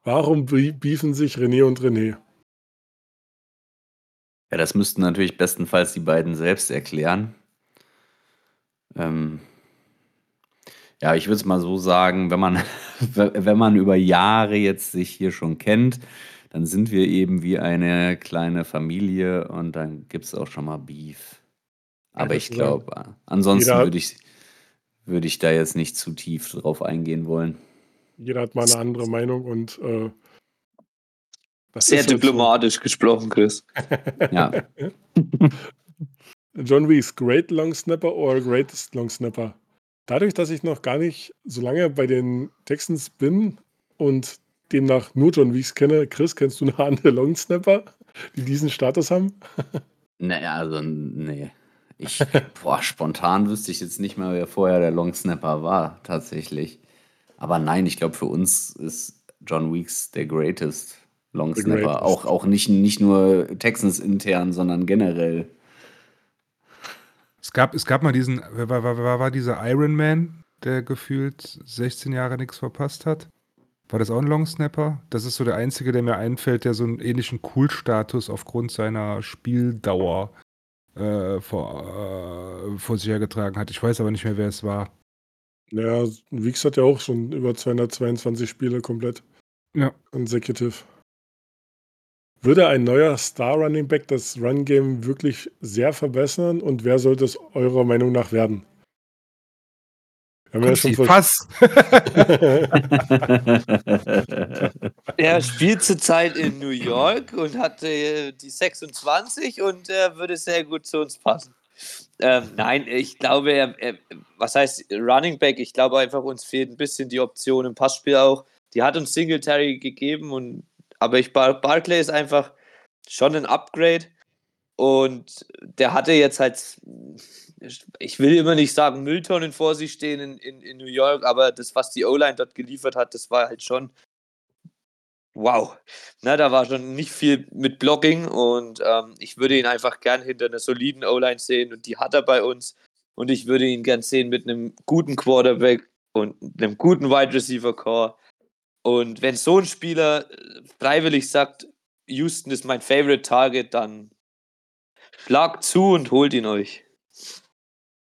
Warum beefen sich René und René? Ja, das müssten natürlich bestenfalls die beiden selbst erklären. Ähm, ja, ich würde es mal so sagen, wenn man, (laughs) wenn man über Jahre jetzt sich hier schon kennt, dann sind wir eben wie eine kleine Familie und dann gibt es auch schon mal Beef. Aber ich glaube, ansonsten würde ich, würde ich da jetzt nicht zu tief drauf eingehen wollen. Jeder hat mal eine andere Meinung und äh, sehr diplomatisch so. gesprochen, Chris. (laughs) ja. John Wees, Great Long Snapper or Greatest Long Snapper? Dadurch, dass ich noch gar nicht so lange bei den Texans bin und demnach nur John Weeks kenne, Chris, kennst du noch andere Longsnapper, die diesen Status haben? (laughs) Naja, also, nee. Ich, boah, spontan wüsste ich jetzt nicht mal, wer vorher der Longsnapper war, tatsächlich. Aber nein, ich glaube, für uns ist John Weeks der greatest Longsnapper. Greatest. Auch, auch nicht, nicht nur Texans intern, sondern generell. Es gab, es gab mal diesen, wer war, war, war dieser Iron Man, der gefühlt 16 Jahre nichts verpasst hat? War das auch ein Long Snapper? Das ist so der einzige, der mir einfällt, der so einen ähnlichen Cool-Status aufgrund seiner Spieldauer äh, vor, äh, vor sich hergetragen hat. Ich weiß aber nicht mehr, wer es war. Ja, Weeks hat ja auch schon über 222 Spiele komplett. Ja. Consecutive. Würde ein neuer Star Running Back das Run Game wirklich sehr verbessern und wer sollte es eurer Meinung nach werden? Wir haben ja schon Pass. (laughs) er spielt zurzeit in New York und hat äh, die 26 und äh, würde sehr gut zu uns passen. Ähm, nein, ich glaube, er, er, was heißt Running Back? Ich glaube einfach, uns fehlt ein bisschen die Option im Passspiel auch. Die hat uns Singletary gegeben und aber ich, Bar Barclay ist einfach schon ein Upgrade. Und der hatte jetzt halt, ich will immer nicht sagen, Mülltonnen vor sich stehen in, in, in New York, aber das, was die O-Line dort geliefert hat, das war halt schon wow. Na, da war schon nicht viel mit Blocking und ähm, ich würde ihn einfach gern hinter einer soliden O-Line sehen und die hat er bei uns. Und ich würde ihn gern sehen mit einem guten Quarterback und einem guten Wide Receiver Core. Und wenn so ein Spieler äh, freiwillig sagt, Houston ist mein Favorite Target, dann schlagt zu und holt ihn euch.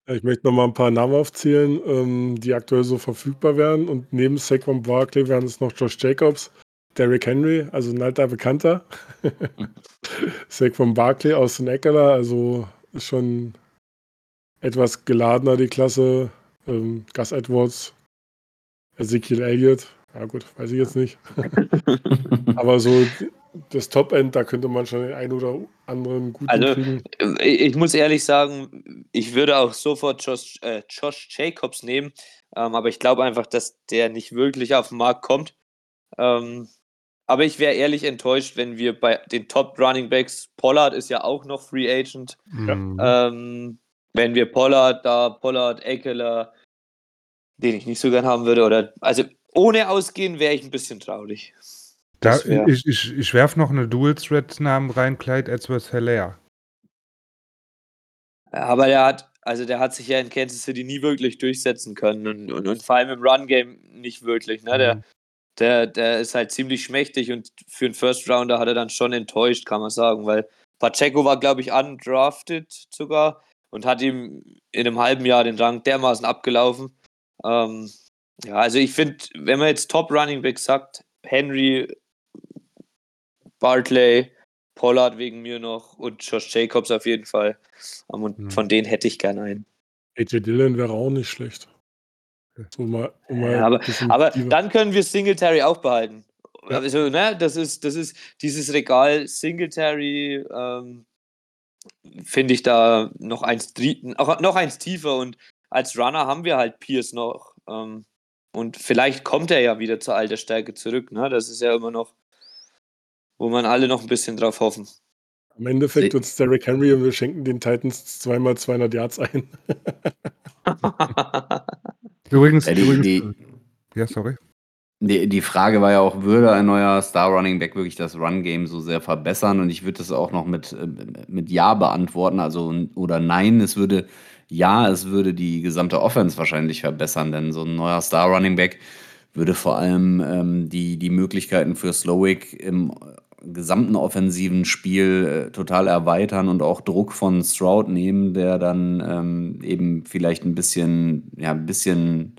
Ich möchte noch mal ein paar Namen aufzählen, ähm, die aktuell so verfügbar wären. Und neben Saquon Barkley wären es noch Josh Jacobs, Derrick Henry, also ein alter Bekannter. (laughs) Saquon Barkley aus den Eckler, also ist schon etwas geladener die Klasse. Ähm, Gus Edwards, Ezekiel Elliott, ja gut, weiß ich jetzt nicht. (laughs) Aber so das Top-End, da könnte man schon den einen oder anderen guten Also, kriegen. äh, ich muss ehrlich sagen, ich würde auch sofort Josh, äh, Josh Jacobs nehmen, ähm, aber ich glaube einfach, dass der nicht wirklich auf den Markt kommt. Ähm, aber ich wäre ehrlich enttäuscht, wenn wir bei den Top Running Backs, Pollard ist ja auch noch Free Agent, Mhm. ähm, wenn wir Pollard da, Pollard, Eckler, den ich nicht so gern haben würde, oder also ohne ausgehen wäre ich ein bisschen traurig. Da, ich ich, ich werfe noch eine Dual-Threat-Namen rein, Clyde Edwards Hilaire. Aber der hat, also der hat sich ja in Kansas City nie wirklich durchsetzen können und, und, und vor allem im Run-Game nicht wirklich. Ne? Der, Mhm. der, der ist halt ziemlich schmächtig und für einen First Rounder hat er dann schon enttäuscht, kann man sagen, weil Pacheco war, glaube ich, undrafted sogar und hat ihm in einem halben Jahr den Rang dermaßen abgelaufen. Ähm, ja, also ich finde, wenn man jetzt Top Running Back sagt, Henry, Bartley, Pollard wegen mir noch und Josh Jacobs auf jeden Fall. Ähm, und Hm. von denen hätte ich gerne einen. AJ Dillon wäre auch nicht schlecht. So mal, um mal Ja, aber, aber dann können wir Singletary auch behalten. Ja. Also, ne, das ist, das ist dieses Regal Singletary, ähm, finde ich da noch eins, noch eins tiefer und als Runner haben wir halt Pierce noch. Ähm, und vielleicht kommt er ja wieder zur alter Stärke zurück. Ne? Das ist ja immer noch, wo man alle noch ein bisschen drauf hoffen. Am Endeffekt Se- uns Derrick Henry und wir schenken den Titans zweimal 200 Yards ein. (laughs) Übrigens, Ja, die, übrigens die, ja, sorry. die, die Frage war ja auch, würde ein neuer Star Running Back wirklich das Run-Game so sehr verbessern? Und ich würde das auch noch mit, äh, mit Ja beantworten, also oder Nein. Es würde, ja, es würde die gesamte Offense wahrscheinlich verbessern, denn so ein neuer Star Running Back würde vor allem ähm, die, die Möglichkeiten für Slowick im gesamten offensiven Spiel äh, total erweitern und auch Druck von Stroud nehmen, der dann ähm, eben vielleicht ein bisschen, ja, ein bisschen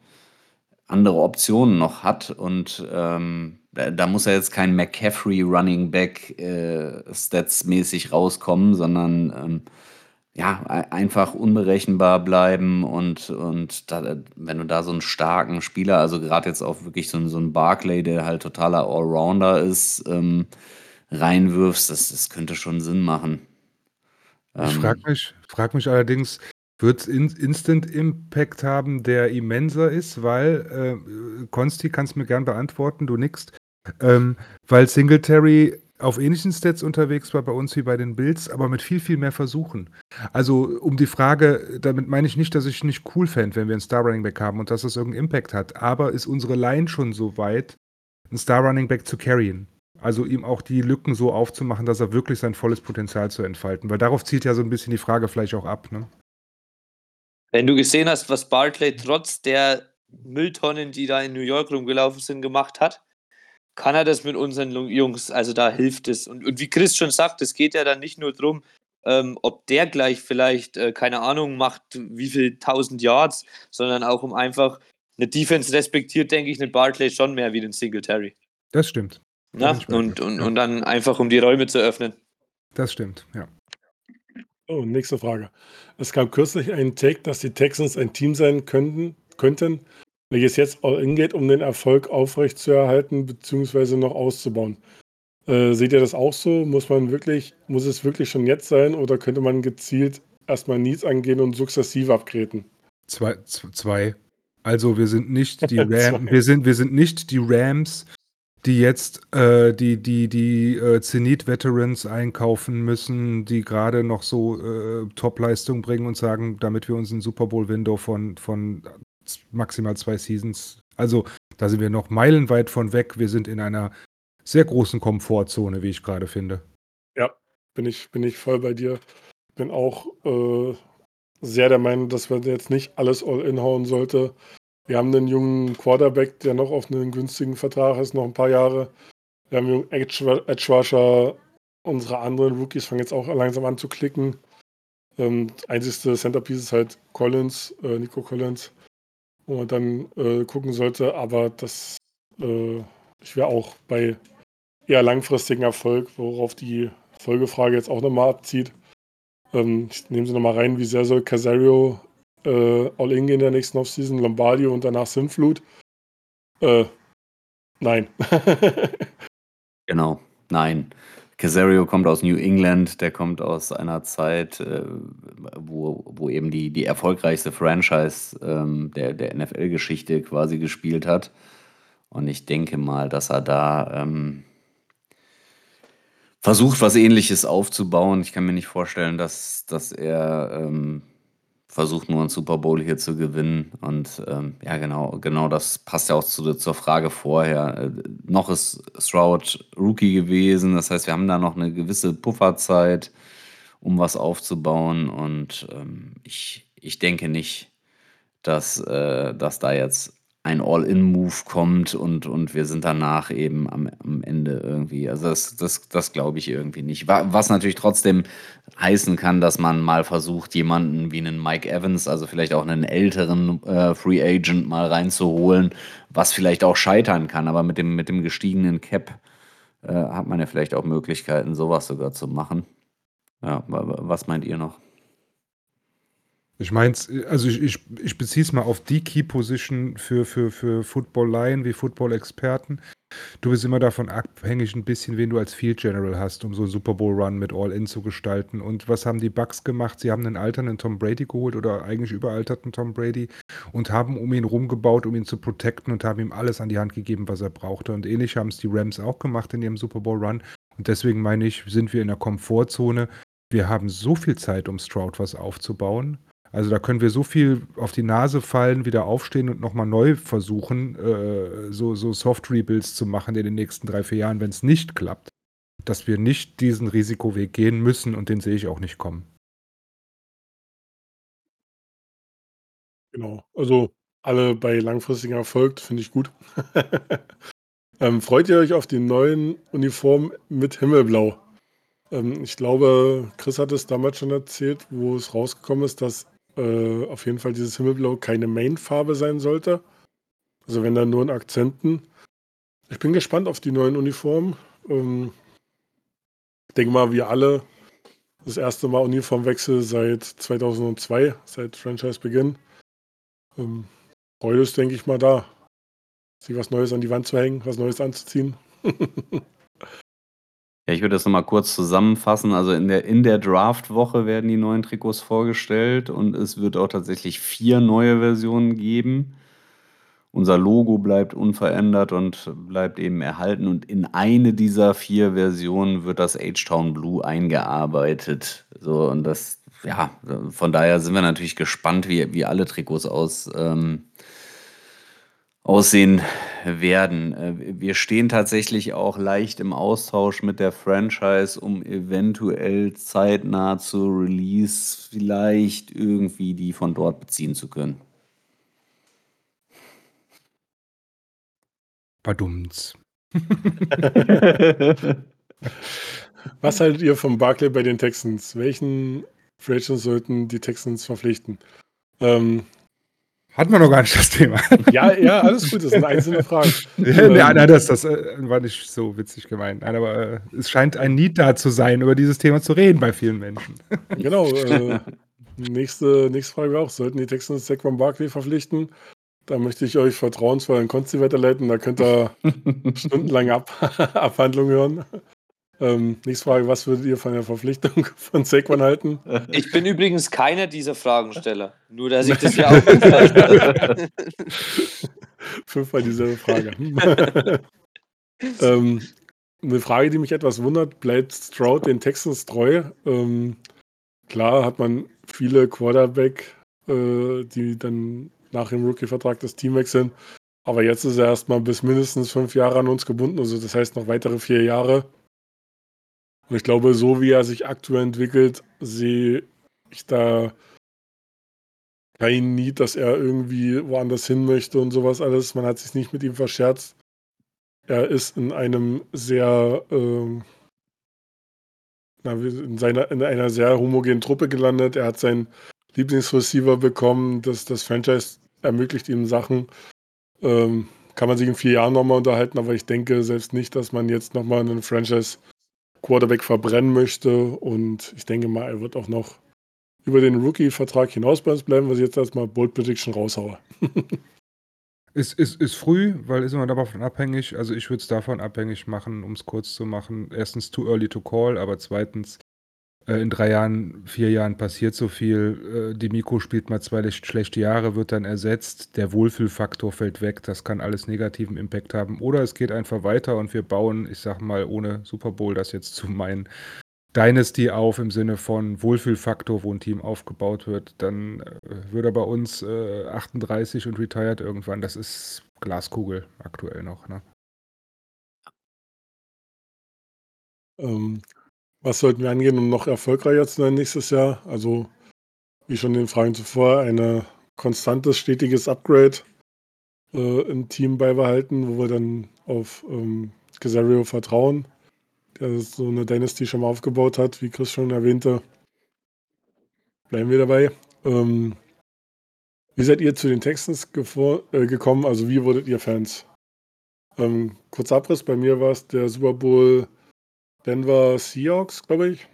andere Optionen noch hat. Und ähm, da, da muss er jetzt kein McCaffrey Running Back äh, Stats-mäßig rauskommen, sondern ähm, ja, ei- einfach unberechenbar bleiben und, und da, wenn du da so einen starken Spieler, also gerade jetzt auch wirklich so, einen- so einen Barclay, der halt totaler Allrounder ist, ähm, reinwirfst, das, das könnte schon Sinn machen. Ich Ähm, frage mich, frag mich allerdings, wird es in, Instant Impact haben, der immenser ist, weil, äh, Konsti kann es mir gern beantworten, du nix, ähm, weil Singletary auf ähnlichen Stats unterwegs war bei uns wie bei den Bills, aber mit viel, viel mehr Versuchen. Also um die Frage, damit meine ich nicht, dass ich nicht cool fände, wenn wir einen Star Running Back haben und dass das irgendeinen Impact hat, aber ist unsere Line schon so weit, einen Star Running Back zu carryen? Also ihm auch die Lücken so aufzumachen, dass er wirklich sein volles Potenzial zu entfalten. Weil darauf zielt ja so ein bisschen die Frage vielleicht auch ab. Ne? Wenn du gesehen hast, was Barclay trotz der Mülltonnen, die da in New York rumgelaufen sind, gemacht hat, kann er das mit unseren Jungs, also da hilft es. Und, und wie Chris schon sagt, es geht ja dann nicht nur darum, ähm, ob der gleich vielleicht, äh, keine Ahnung, macht, wie viel tausend Yards, sondern auch um einfach eine Defense respektiert, denke ich, einen Barclay schon mehr wie den Singletary. Das stimmt. Bei Und, und, Ja. und dann einfach, um die Räume zu öffnen. Das stimmt, ja. Oh, nächste Frage. Es gab kürzlich einen Take, dass die Texans ein Team sein könnten, könnten, welches jetzt all in geht, um den Erfolg aufrechtzuerhalten bzw. noch auszubauen. Äh, seht ihr das auch so? Muss man wirklich, muss es wirklich schon jetzt sein oder könnte man gezielt erstmal Needs angehen und sukzessiv upgraden? Zwei, zwei. Also wir sind nicht die. (laughs) Rams, wir sind, wir sind nicht die Rams, die jetzt äh, die, die, die äh, Zenit-Veterans einkaufen müssen, die gerade noch so äh, Top-Leistung bringen und sagen, damit wir uns ein Super Bowl-Window von, von maximal zwei Seasons, also da sind wir noch meilenweit von weg. Wir sind in einer sehr großen Komfortzone, wie ich gerade finde. Ja, bin ich, bin ich voll bei dir. Bin auch äh, sehr der Meinung, dass man jetzt nicht alles all in hauen sollte. Wir haben einen jungen Quarterback, der noch auf einen günstigen Vertrag ist, noch ein paar Jahre. Wir haben einen Edge Rusher. Unsere anderen Rookies fangen jetzt auch langsam an zu klicken. Ähm, einzigste Centerpiece ist halt Collins, äh, Nico Collins, wo man dann äh, gucken sollte. Aber das, äh, ich wäre auch bei eher langfristigen Erfolg, worauf die Folgefrage jetzt auch nochmal abzieht. Ähm, ich nehme sie nochmal rein, wie sehr soll Casario äh, All-In in der nächsten Offseason, Lombardi und danach Sinflut. Äh, nein. (laughs) genau, nein. Casario kommt aus New England, der kommt aus einer Zeit, äh, wo, wo eben die, die erfolgreichste Franchise ähm, der, der NFL-Geschichte quasi gespielt hat. Und ich denke mal, dass er da ähm, versucht, was ähnliches aufzubauen. Ich kann mir nicht vorstellen, dass, dass er ähm, versucht nur einen Super Bowl hier zu gewinnen. Und ähm, ja, genau, genau das passt ja auch zu, zur Frage vorher. Äh, noch ist Stroud Rookie gewesen, das heißt, wir haben da noch eine gewisse Pufferzeit, um was aufzubauen. Und ähm, ich, ich denke nicht, dass, äh, dass da jetzt ein All-In-Move kommt und, und wir sind danach eben am, am Ende irgendwie. Also das, das, das glaube ich irgendwie nicht. Was natürlich trotzdem heißen kann, dass man mal versucht, jemanden wie einen Mike Evans, also vielleicht auch einen älteren äh, Free Agent mal reinzuholen, was vielleicht auch scheitern kann. Aber mit dem, mit dem gestiegenen Cap äh, hat man ja vielleicht auch Möglichkeiten, sowas sogar zu machen. Ja, was meint ihr noch? Ich meine, also ich, ich, ich beziehe es mal auf die Key Position für, für, für Football-Laien wie Football-Experten. Du bist immer davon abhängig, ein bisschen, wen du als Field General hast, um so einen Super Bowl-Run mit All-In zu gestalten. Und was haben die Bucks gemacht? Sie haben einen alternden Tom Brady geholt oder eigentlich überalterten Tom Brady und haben um ihn rumgebaut, um ihn zu protecten und haben ihm alles an die Hand gegeben, was er brauchte. Und ähnlich haben es die Rams auch gemacht in ihrem Super Bowl-Run. Und deswegen meine ich, sind wir in der Komfortzone. Wir haben so viel Zeit, um Stroud was aufzubauen. Also da können wir so viel auf die Nase fallen, wieder aufstehen und nochmal neu versuchen, äh, so, so Soft-Rebuilds zu machen in den nächsten drei, vier Jahren, wenn es nicht klappt, dass wir nicht diesen Risikoweg gehen müssen und den sehe ich auch nicht kommen. Genau, also alle bei langfristigem Erfolg, finde ich gut. (laughs) ähm, freut ihr euch auf die neuen Uniformen mit Himmelblau? Ähm, ich glaube, Chris hat es damals schon erzählt, wo es rausgekommen ist, dass äh, auf jeden Fall dieses Himmelblau keine Main-Farbe sein sollte. Also wenn dann nur in Akzenten. Ich bin gespannt auf die neuen Uniformen. Ähm, ich denke mal, wir alle das erste Mal Uniformwechsel seit 2002, seit Franchise-Beginn. Ähm, Freude ist, denke ich mal, da. Sich was Neues an die Wand zu hängen, was Neues anzuziehen. (laughs) Ja, ich würde das nochmal kurz zusammenfassen. Also in der, in der Draft-Woche werden die neuen Trikots vorgestellt und es wird auch tatsächlich vier neue Versionen geben. Unser Logo bleibt unverändert und bleibt eben erhalten. Und in eine dieser vier Versionen wird das H-Town Blue eingearbeitet. So, und das, ja, von daher sind wir natürlich gespannt, wie, wie alle Trikots aus, ähm, aussehen werden. Äh, wir stehen tatsächlich auch leicht im Austausch mit der Franchise, um eventuell zeitnah zu Release vielleicht irgendwie die von dort beziehen zu können. Badumts. (laughs) Was haltet ihr vom Barclay bei den Texans? Welchen Free sollten die Texans verpflichten? Ähm, hatten wir noch gar nicht das Thema. (laughs) Ja, ja, alles gut, das sind einzelne Fragen. ja, nein, nein, das, das äh, war nicht so witzig gemeint. Nein, aber äh, es scheint ein Need da zu sein, über dieses Thema zu reden bei vielen Menschen. (laughs) genau. Äh, nächste, nächste Frage auch: Sollten die Texans Saquon Barkley verpflichten? Da möchte ich euch vertrauensvoll an Konsti weiterleiten. Da könnt ihr (laughs) stundenlange Ab Abhandlungen hören. Ähm, nächste Frage, was würdet ihr von der Verpflichtung (laughs) von Saquon halten? Ich bin übrigens keiner dieser Fragensteller. Nur, dass ich das (laughs) ja auch nicht Fünfmal dieselbe Frage. (laughs) ähm, eine Frage, die mich etwas wundert, bleibt Stroud den Texans treu? Ähm, klar hat man viele Quarterback, äh, die dann nach dem Rookie-Vertrag das Team wechseln. Aber jetzt ist er erstmal bis mindestens fünf Jahre an uns gebunden, also das heißt noch weitere vier Jahre. Und ich glaube, so wie er sich aktuell entwickelt, sehe ich da kein Need, dass er irgendwie woanders hin möchte und sowas alles. Man hat sich nicht mit ihm verscherzt. Er ist in einem sehr, ähm, in, seiner, in einer sehr homogenen Truppe gelandet. Er hat seinen Lieblingsreceiver bekommen. Das, das Franchise ermöglicht ihm Sachen. Ähm, kann man sich in vier Jahren nochmal unterhalten, aber ich denke selbst nicht, dass man jetzt nochmal einen Franchise Quarterback verbrennen möchte. Und ich denke mal, er wird auch noch über den Rookie-Vertrag hinaus bei uns bleiben, was ich jetzt erstmal Bold Prediction raushaue. (laughs) ist, ist, ist früh, weil ist immer davon abhängig. Also ich würde es davon abhängig machen, um es kurz zu machen. Erstens, too early to call, aber zweitens, in drei Jahren, vier Jahren passiert so viel. Äh, die Miko spielt mal zwei schlechte Jahre, wird dann ersetzt. Der Wohlfühlfaktor fällt weg. Das kann alles negativen Impact haben. Oder es geht einfach weiter und wir bauen, ich sag mal, ohne Super Bowl das jetzt zu meinen, Dynasty auf im Sinne von Wohlfühlfaktor, wo ein Team aufgebaut wird, dann äh, würde er bei uns äh, 38 und retired irgendwann. Das ist Glaskugel aktuell noch. Ne? Ähm, was sollten wir angehen, um noch erfolgreicher zu sein nächstes Jahr? Also, wie schon in den Fragen zuvor, ein konstantes, stetiges Upgrade äh, im Team beibehalten, wo wir dann auf ähm, Cesario vertrauen der so eine Dynasty schon mal aufgebaut hat, wie Chris schon erwähnte. Bleiben wir dabei. Ähm, wie seid ihr zu den Texans äh, gekommen? Also wie wurdet ihr Fans? Ähm, kurzer Abriss, bei mir war es der Super Bowl Denver Seahawks, glaube ich,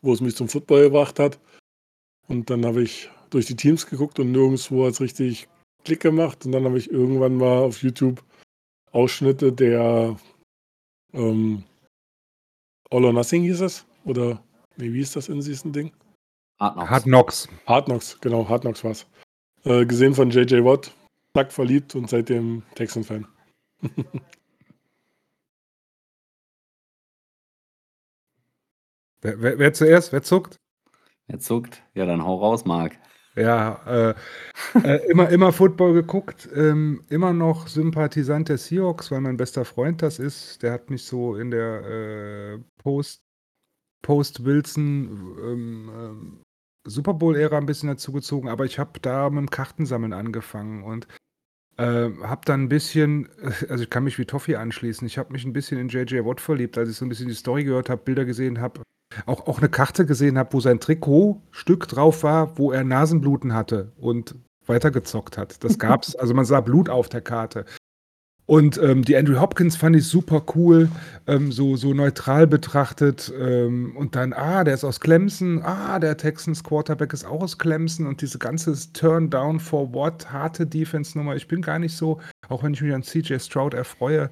wo es mich zum Football gebracht hat. Und dann habe ich durch die Teams geguckt und nirgendwo hat es richtig Klick gemacht. Und dann habe ich irgendwann mal auf YouTube Ausschnitte der ähm, All or Nothing hieß es? Oder nee, wie ist das in diesem Ding? Hard Knocks. Hard Knocks, Hard Knocks genau, Hard Knocks war es. Äh, gesehen von JJ Watt, zack, verliebt und seitdem Texan-Fan. (laughs) wer, wer, wer, zuerst? Wer zuckt? Wer zuckt? Ja, dann hau raus, Marc. Ja, äh, äh, immer, immer Football geguckt, ähm, immer noch Sympathisant der Seahawks, weil mein bester Freund das ist. Der hat mich so in der äh, Post, Post-Wilson ähm, ähm, Super Bowl-Ära ein bisschen dazugezogen, aber ich habe da mit dem Kartensammeln angefangen und äh, habe dann ein bisschen, (laughs) also ich kann mich wie Toffee anschließen, ich habe mich ein bisschen in J.J. Watt verliebt, als ich so ein bisschen die Story gehört habe, Bilder gesehen habe auch, auch eine Karte gesehen habe, wo sein Trikotstück drauf war, wo er Nasenbluten hatte und weitergezockt hat. Das (laughs) gab's. Also man sah Blut auf der Karte. Und ähm, die Andrew Hopkins fand ich super cool, ähm, so, so neutral betrachtet. Ähm, und dann, ah, der ist aus Clemson, ah, der Texans Quarterback ist auch aus Clemson und diese ganze Turn down for what, harte Defense-Nummer. Ich bin gar nicht so, auch wenn ich mich an CJ Stroud erfreue,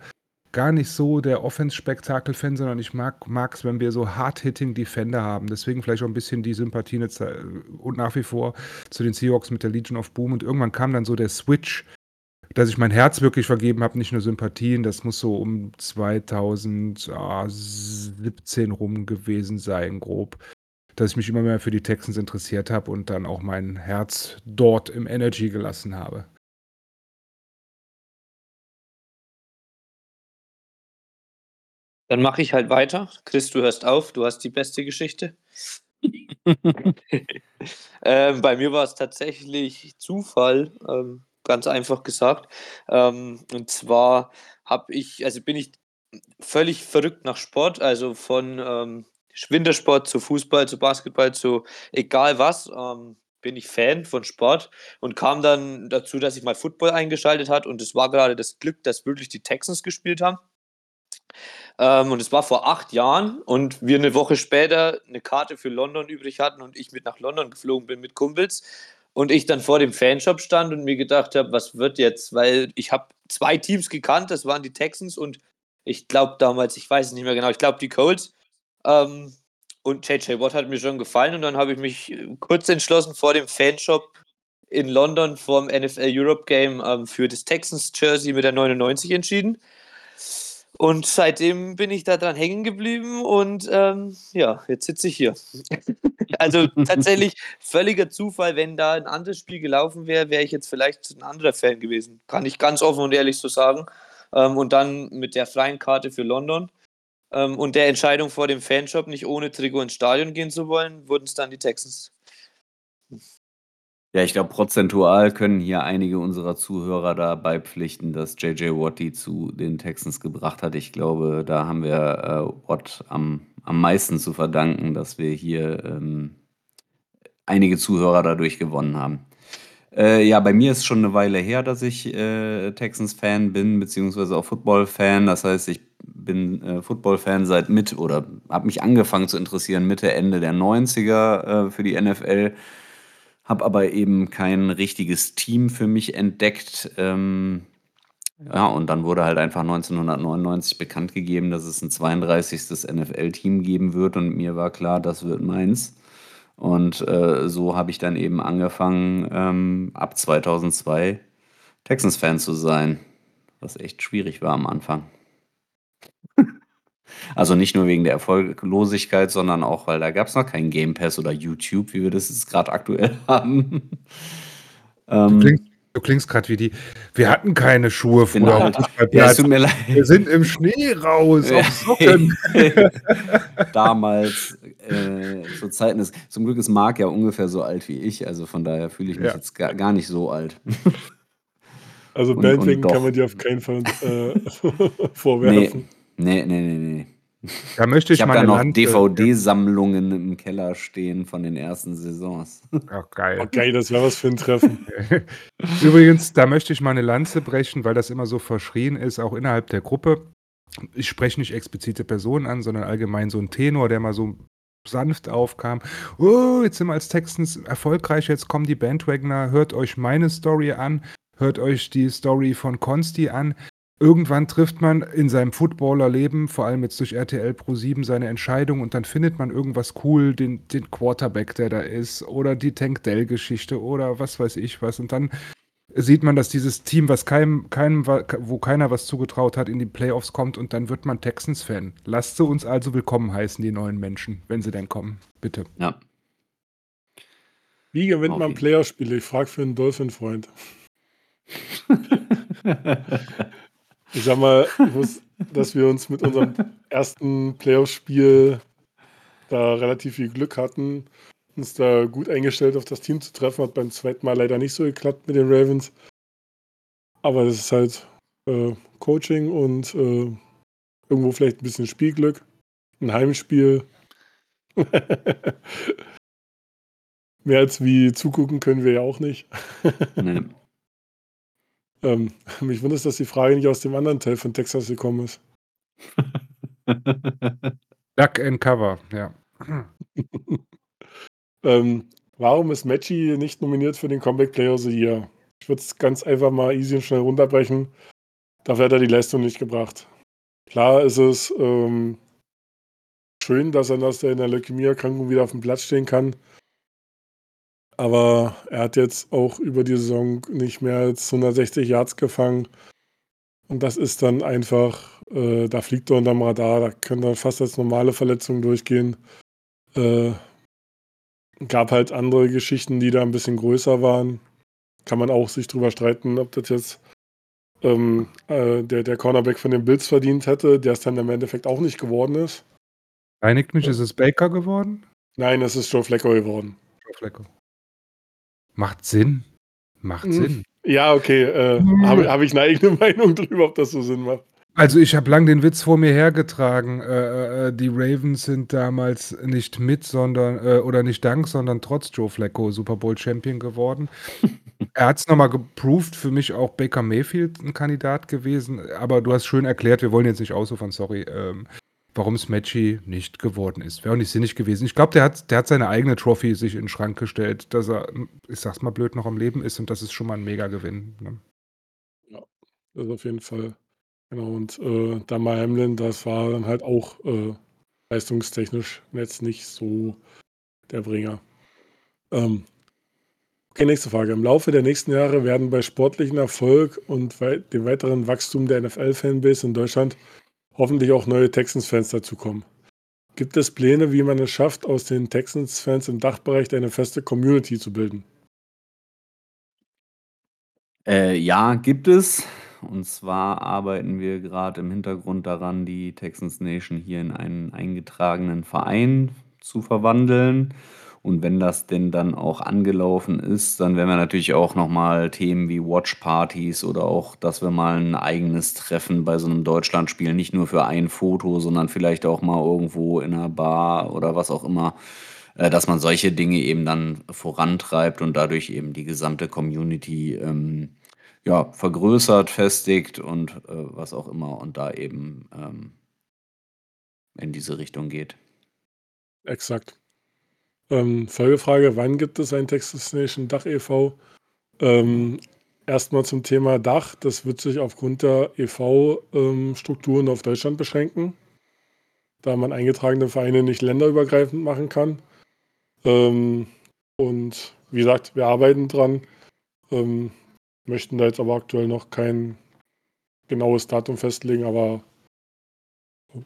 gar nicht so der Offense-Spektakel-Fan, sondern ich mag es, wenn wir so hard-hitting Defender haben. Deswegen vielleicht auch ein bisschen die Sympathie und nach wie vor zu den Seahawks mit der Legion of Boom. Und irgendwann kam dann so der Switch, dass ich mein Herz wirklich vergeben habe, nicht nur Sympathien. Das muss so um 2017 rum gewesen sein, grob. Dass ich mich immer mehr für die Texans interessiert habe und dann auch mein Herz dort im Energy gelassen habe. Dann mache ich halt weiter. Chris, du hörst auf, du hast die beste Geschichte. (laughs) ähm, bei mir war es tatsächlich Zufall, ähm, ganz einfach gesagt. Ähm, und zwar habe ich, also bin ich völlig verrückt nach Sport, also von ähm, Wintersport zu Fußball, zu Basketball, zu egal was, ähm, bin ich Fan von Sport und kam dann dazu, dass ich mal Football eingeschaltet hat und es war gerade das Glück, dass wirklich die Texans gespielt haben. Ähm, und es war vor acht Jahren und wir eine Woche später eine Karte für London übrig hatten und ich mit nach London geflogen bin mit Kumpels und ich dann vor dem Fanshop stand und mir gedacht habe, was wird jetzt? Weil ich habe zwei Teams gekannt, das waren die Texans und ich glaube damals, ich weiß es nicht mehr genau, ich glaube die Colts. Ähm, und JJ Watt hat mir schon gefallen und dann habe ich mich kurz entschlossen vor dem Fanshop in London vor dem NFL Europe Game ähm, für das Texans Jersey mit der 99 entschieden. Und seitdem bin ich da dran hängen geblieben und ähm, ja, jetzt sitze ich hier. also tatsächlich völliger Zufall, wenn da ein anderes Spiel gelaufen wäre, wäre ich jetzt vielleicht ein anderer Fan gewesen. Kann ich ganz offen und ehrlich so sagen. Ähm, und dann mit der freien Karte für London ähm, und der Entscheidung vor dem Fanshop, nicht ohne Trikot ins Stadion gehen zu wollen, wurden es dann die Texans. Ja, ich glaube, prozentual können hier einige unserer Zuhörer da beipflichten, dass JJ Watt die zu den Texans gebracht hat. Ich glaube, da haben wir äh, Watt am, am meisten zu verdanken, dass wir hier ähm, einige Zuhörer dadurch gewonnen haben. Äh, ja, bei mir ist schon eine Weile her, dass ich äh, Texans-Fan bin, beziehungsweise auch Football-Fan. Das heißt, ich bin äh, Football-Fan seit mit oder habe mich angefangen zu interessieren Mitte, Ende der 90er äh, für die NFL habe aber eben kein richtiges Team für mich entdeckt. Ähm, ja, und dann wurde halt einfach 1999 bekannt gegeben, dass es ein 32. NFL-Team geben wird und mir war klar, das wird meins. Und äh, so habe ich dann eben angefangen, ähm, ab 2002 Texans-Fan zu sein, was echt schwierig war am Anfang. Also nicht nur wegen der Erfolglosigkeit, sondern auch, weil da gab es noch keinen Game Pass oder YouTube, wie wir das jetzt gerade aktuell (laughs) haben. Du ähm, klingst, du klingst gerade wie die. Wir hatten keine Schuhe früher. Genau. Ja, es tut mir leid. Wir sind im Schnee raus, auf Socken. (laughs) Damals, äh, zu Zeiten ist. Zum Glück ist Marc ja ungefähr so alt wie ich, also von daher fühle ich mich ja. jetzt gar, gar nicht so alt. Also Bandwagon kann man dir auf keinen Fall äh, (laughs) vorwerfen. Nee. Nee, nee, nee, nee. Da möchte ich, ich habe da noch DVD-Sammlungen im Keller stehen von den ersten Saisons. (laughs) Ach, geil. Okay, das wäre was für ein Treffen. (laughs) Übrigens, da möchte ich mal eine Lanze brechen, weil das immer so verschrien ist, auch innerhalb der Gruppe. Ich spreche nicht explizite Personen an, sondern allgemein so ein Tenor, der mal so sanft aufkam. Oh, jetzt sind wir als Texans erfolgreich, jetzt kommen die Bandwagoner, hört euch meine Story an, hört euch die Story von Consti an irgendwann trifft man in seinem Footballerleben, vor allem jetzt durch RTL Pro 7, seine Entscheidung und dann findet man irgendwas cool, den, den Quarterback, der da ist, oder die Tank Dell-Geschichte oder was weiß ich was. Und dann sieht man, dass dieses Team, was keinem, keinem, wo keiner was zugetraut hat, in die Playoffs kommt und dann wird man Texans-Fan. Lasst sie uns also willkommen heißen, die neuen Menschen, wenn sie denn kommen. Bitte. Ja. Wie gewinnt man Playerspiele? Ich frage für einen Dolphin-Freund. (laughs) Ich sag mal, dass wir uns mit unserem ersten Playoff-Spiel da relativ viel Glück hatten, uns da gut eingestellt auf das Team zu treffen. Hat beim zweiten Mal leider nicht so geklappt mit den Ravens. Aber das ist halt äh, Coaching und äh, irgendwo vielleicht ein bisschen Spielglück. Ein Heimspiel. (laughs) Mehr als wie zugucken können wir ja auch nicht. nee. (laughs) Ähm, (laughs) mich wundert, dass die Frage nicht aus dem anderen Teil von Texas gekommen ist. (laughs) Duck and Cover, ja. (laughs) ähm, warum ist Matchy nicht nominiert für den Comeback Player of the Year? Ich würde es ganz einfach mal easy und schnell runterbrechen. Dafür hat er die Leistung nicht gebracht. Klar ist es ähm, schön, dass er dass er in der Leukämieerkrankung wieder auf dem Platz stehen kann. Aber er hat jetzt auch über die Saison nicht mehr als 160 Yards gefangen. Und das ist dann einfach, äh, da fliegt er unterm Radar, da können dann fast als normale Verletzungen durchgehen. Äh, gab halt andere Geschichten, die da ein bisschen größer waren. Kann man auch sich drüber streiten, ob das jetzt ähm, äh, der, der Cornerback von den Bills verdient hätte, der es dann im Endeffekt auch nicht geworden ist. Einigt mich, ist es Baker geworden? Nein, es ist Joe Flacco geworden. Joe Flacco. Macht Sinn. Macht hm. Sinn. Ja, okay. Äh, hm. Habe hab ich eine eigene (laughs) Meinung drüber, ob das so Sinn macht. Also ich habe lang den Witz vor mir hergetragen. Äh, äh, äh, die Ravens sind damals nicht mit, sondern äh, oder nicht dank, sondern trotz Joe Flacco Super Bowl Champion geworden. (laughs) er hat es nochmal geproved, für mich auch Baker Mayfield ein Kandidat gewesen. Aber du hast schön erklärt, wir wollen jetzt nicht ausufern, sorry. Ähm, warum Smatchy nicht geworden ist. Wäre auch nicht sinnig gewesen. Ich glaube, der hat, der hat seine eigene Trophy sich in den Schrank gestellt, dass er, ich sag's mal blöd, noch am Leben ist und das ist schon mal ein Mega-Gewinn. Ne? Ja, das ist auf jeden Fall. Genau, und äh, Damar Hamlin, das war dann halt auch äh, leistungstechnisch jetzt nicht so der Bringer. Ähm, okay, nächste Frage. Im Laufe der nächsten Jahre werden bei sportlichem Erfolg und wei dem weiteren Wachstum der NFL-Fanbase in Deutschland hoffentlich auch neue Texans-Fans dazukommen. Gibt es Pläne, wie man es schafft, aus den Texans-Fans im Dachbereich eine feste Community zu bilden? Äh, ja, gibt es. Und zwar arbeiten wir gerade im Hintergrund daran, die Texans Nation hier in einen eingetragenen Verein zu verwandeln. Und wenn das denn dann auch angelaufen ist, dann werden wir natürlich auch nochmal Themen wie Watchpartys oder auch, dass wir mal ein eigenes Treffen bei so einem Deutschlandspiel, nicht nur für ein Foto, sondern vielleicht auch mal irgendwo in einer Bar oder was auch immer, äh, dass man solche Dinge eben dann vorantreibt und dadurch eben die gesamte Community ähm, ja, vergrößert, festigt und äh, was auch immer und da eben ähm, in diese Richtung geht. Exakt. Ähm, Folgefrage: Wann gibt es ein Texas Nation Dach e.V.? Ähm, Erstmal zum Thema Dach. Das wird sich aufgrund der e.V.-Strukturen auf Deutschland beschränken, da man eingetragene Vereine nicht länderübergreifend machen kann. Ähm, und wie gesagt, wir arbeiten dran, ähm, möchten da jetzt aber aktuell noch kein genaues Datum festlegen, aber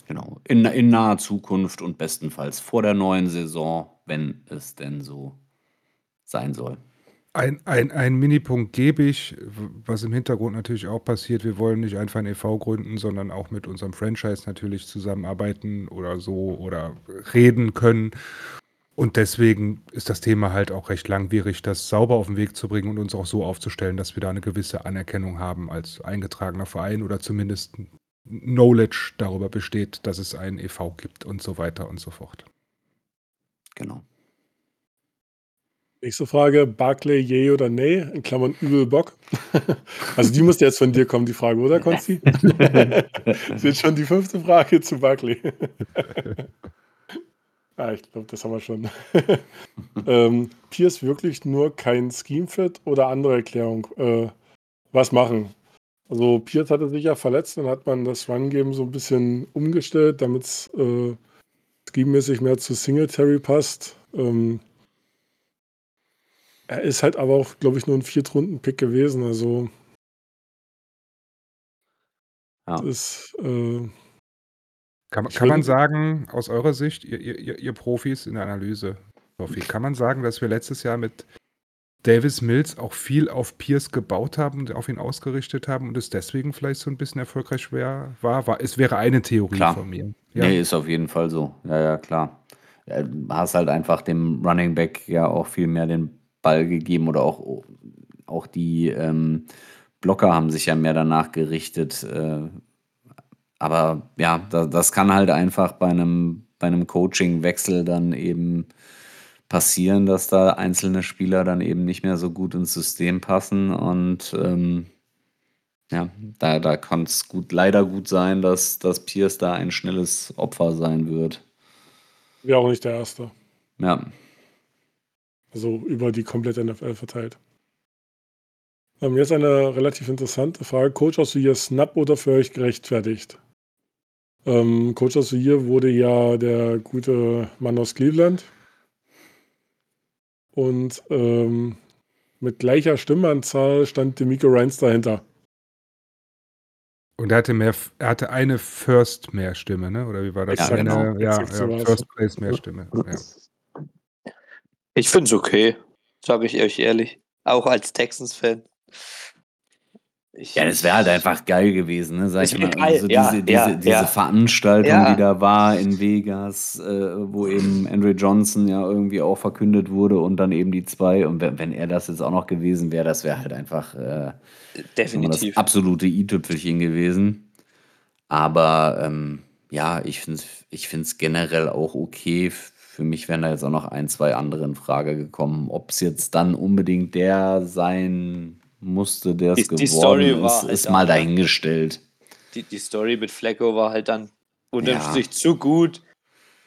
Genau, in, in naher Zukunft und bestenfalls vor der neuen Saison, wenn es denn so sein soll. Ein, ein, ein Minipunkt gebe ich, was im Hintergrund natürlich auch passiert. Wir wollen nicht einfach ein e.V. gründen, sondern auch mit unserem Franchise natürlich zusammenarbeiten oder so oder reden können. Und deswegen ist das Thema halt auch recht langwierig, das sauber auf den Weg zu bringen und uns auch so aufzustellen, dass wir da eine gewisse Anerkennung haben als eingetragener Verein oder zumindest Knowledge darüber besteht, dass es einen e.V. gibt und so weiter und so fort. Genau. Nächste Frage: Barclay, yay oder nay? In Klammern übel Bock. (laughs) also, die müsste jetzt von dir kommen, die Frage, oder, Konsti? (laughs) das ist jetzt schon die fünfte Frage zu Barclay. (laughs) ah, ich glaube, das haben wir schon. ähm, Pierce wirklich nur kein Scheme-Fit oder andere Erklärung? Äh, was machen? Also Pierce hatte sich ja verletzt, dann hat man das Run-Game so ein bisschen umgestellt, damit es äh, scheme-mäßig mehr zu Singletary passt. Ähm, er ist halt aber auch, glaube ich, nur ein Viertrunden-Pick gewesen. Also Ja. das ist, äh, Kann, kann man sagen, aus eurer Sicht, ihr, ihr, ihr- Profis in der Analyse, Sophie, kann man sagen, dass wir letztes Jahr mit Davis Mills auch viel auf Pierce gebaut haben und auf ihn ausgerichtet haben und es deswegen vielleicht so ein bisschen erfolgreich schwer war? war es wäre eine Theorie Klar. von mir. Ja. Nee, ist auf jeden Fall so. Ja, ja, klar. Ja, hast halt einfach dem Running Back ja auch viel mehr den Ball gegeben oder auch, auch die ähm, Blocker haben sich ja mehr danach gerichtet. Äh, aber ja, da, das kann halt einfach bei einem, bei einem Coaching-Wechsel dann eben passieren, dass da einzelne Spieler dann eben nicht mehr so gut ins System passen und ähm, ja, da, da kann es gut, leider gut sein, dass, dass Pierce da ein schnelles Opfer sein wird. wäre auch nicht der Erste. Ja, Also über die komplette NFL verteilt. Ähm, jetzt eine relativ interessante Frage. Coach of the Year Snap oder für euch gerechtfertigt? Ähm, Coach of the Year wurde ja der gute Mann aus Cleveland. Und ähm, mit gleicher Stimmenanzahl stand Demico Ryans dahinter. Und er hatte mehr, er hatte eine First mehr Stimme, ne? Oder wie war das? Exakt, eine, genau. ja, ja. First Place mehr Stimme. Ja. Ich finde es okay, sage ich euch ehrlich. Auch als Texans-Fan. Ich- ja das wäre halt einfach geil gewesen, ne? Sag ich mal. geil, Also ja, diese, ja, diese, diese ja. Veranstaltung, die da war in Vegas, äh, wo eben Andre Johnson ja irgendwie auch verkündet wurde und dann eben die zwei. Und wenn, wenn er das jetzt auch noch gewesen wäre, das wäre halt einfach äh, wir, das definitiv. absolute i-Tüpfelchen gewesen. Aber ähm, ja, ich finde es ich find's generell auch okay. Für mich wären da jetzt auch noch ein, zwei andere in Frage gekommen. Ob es jetzt dann unbedingt der sein musste, der es Die- geworden die Story ist, war halt ist da, mal ne? dahingestellt. die, die Story mit Flecko war halt dann unterm Ja. Strich zu gut,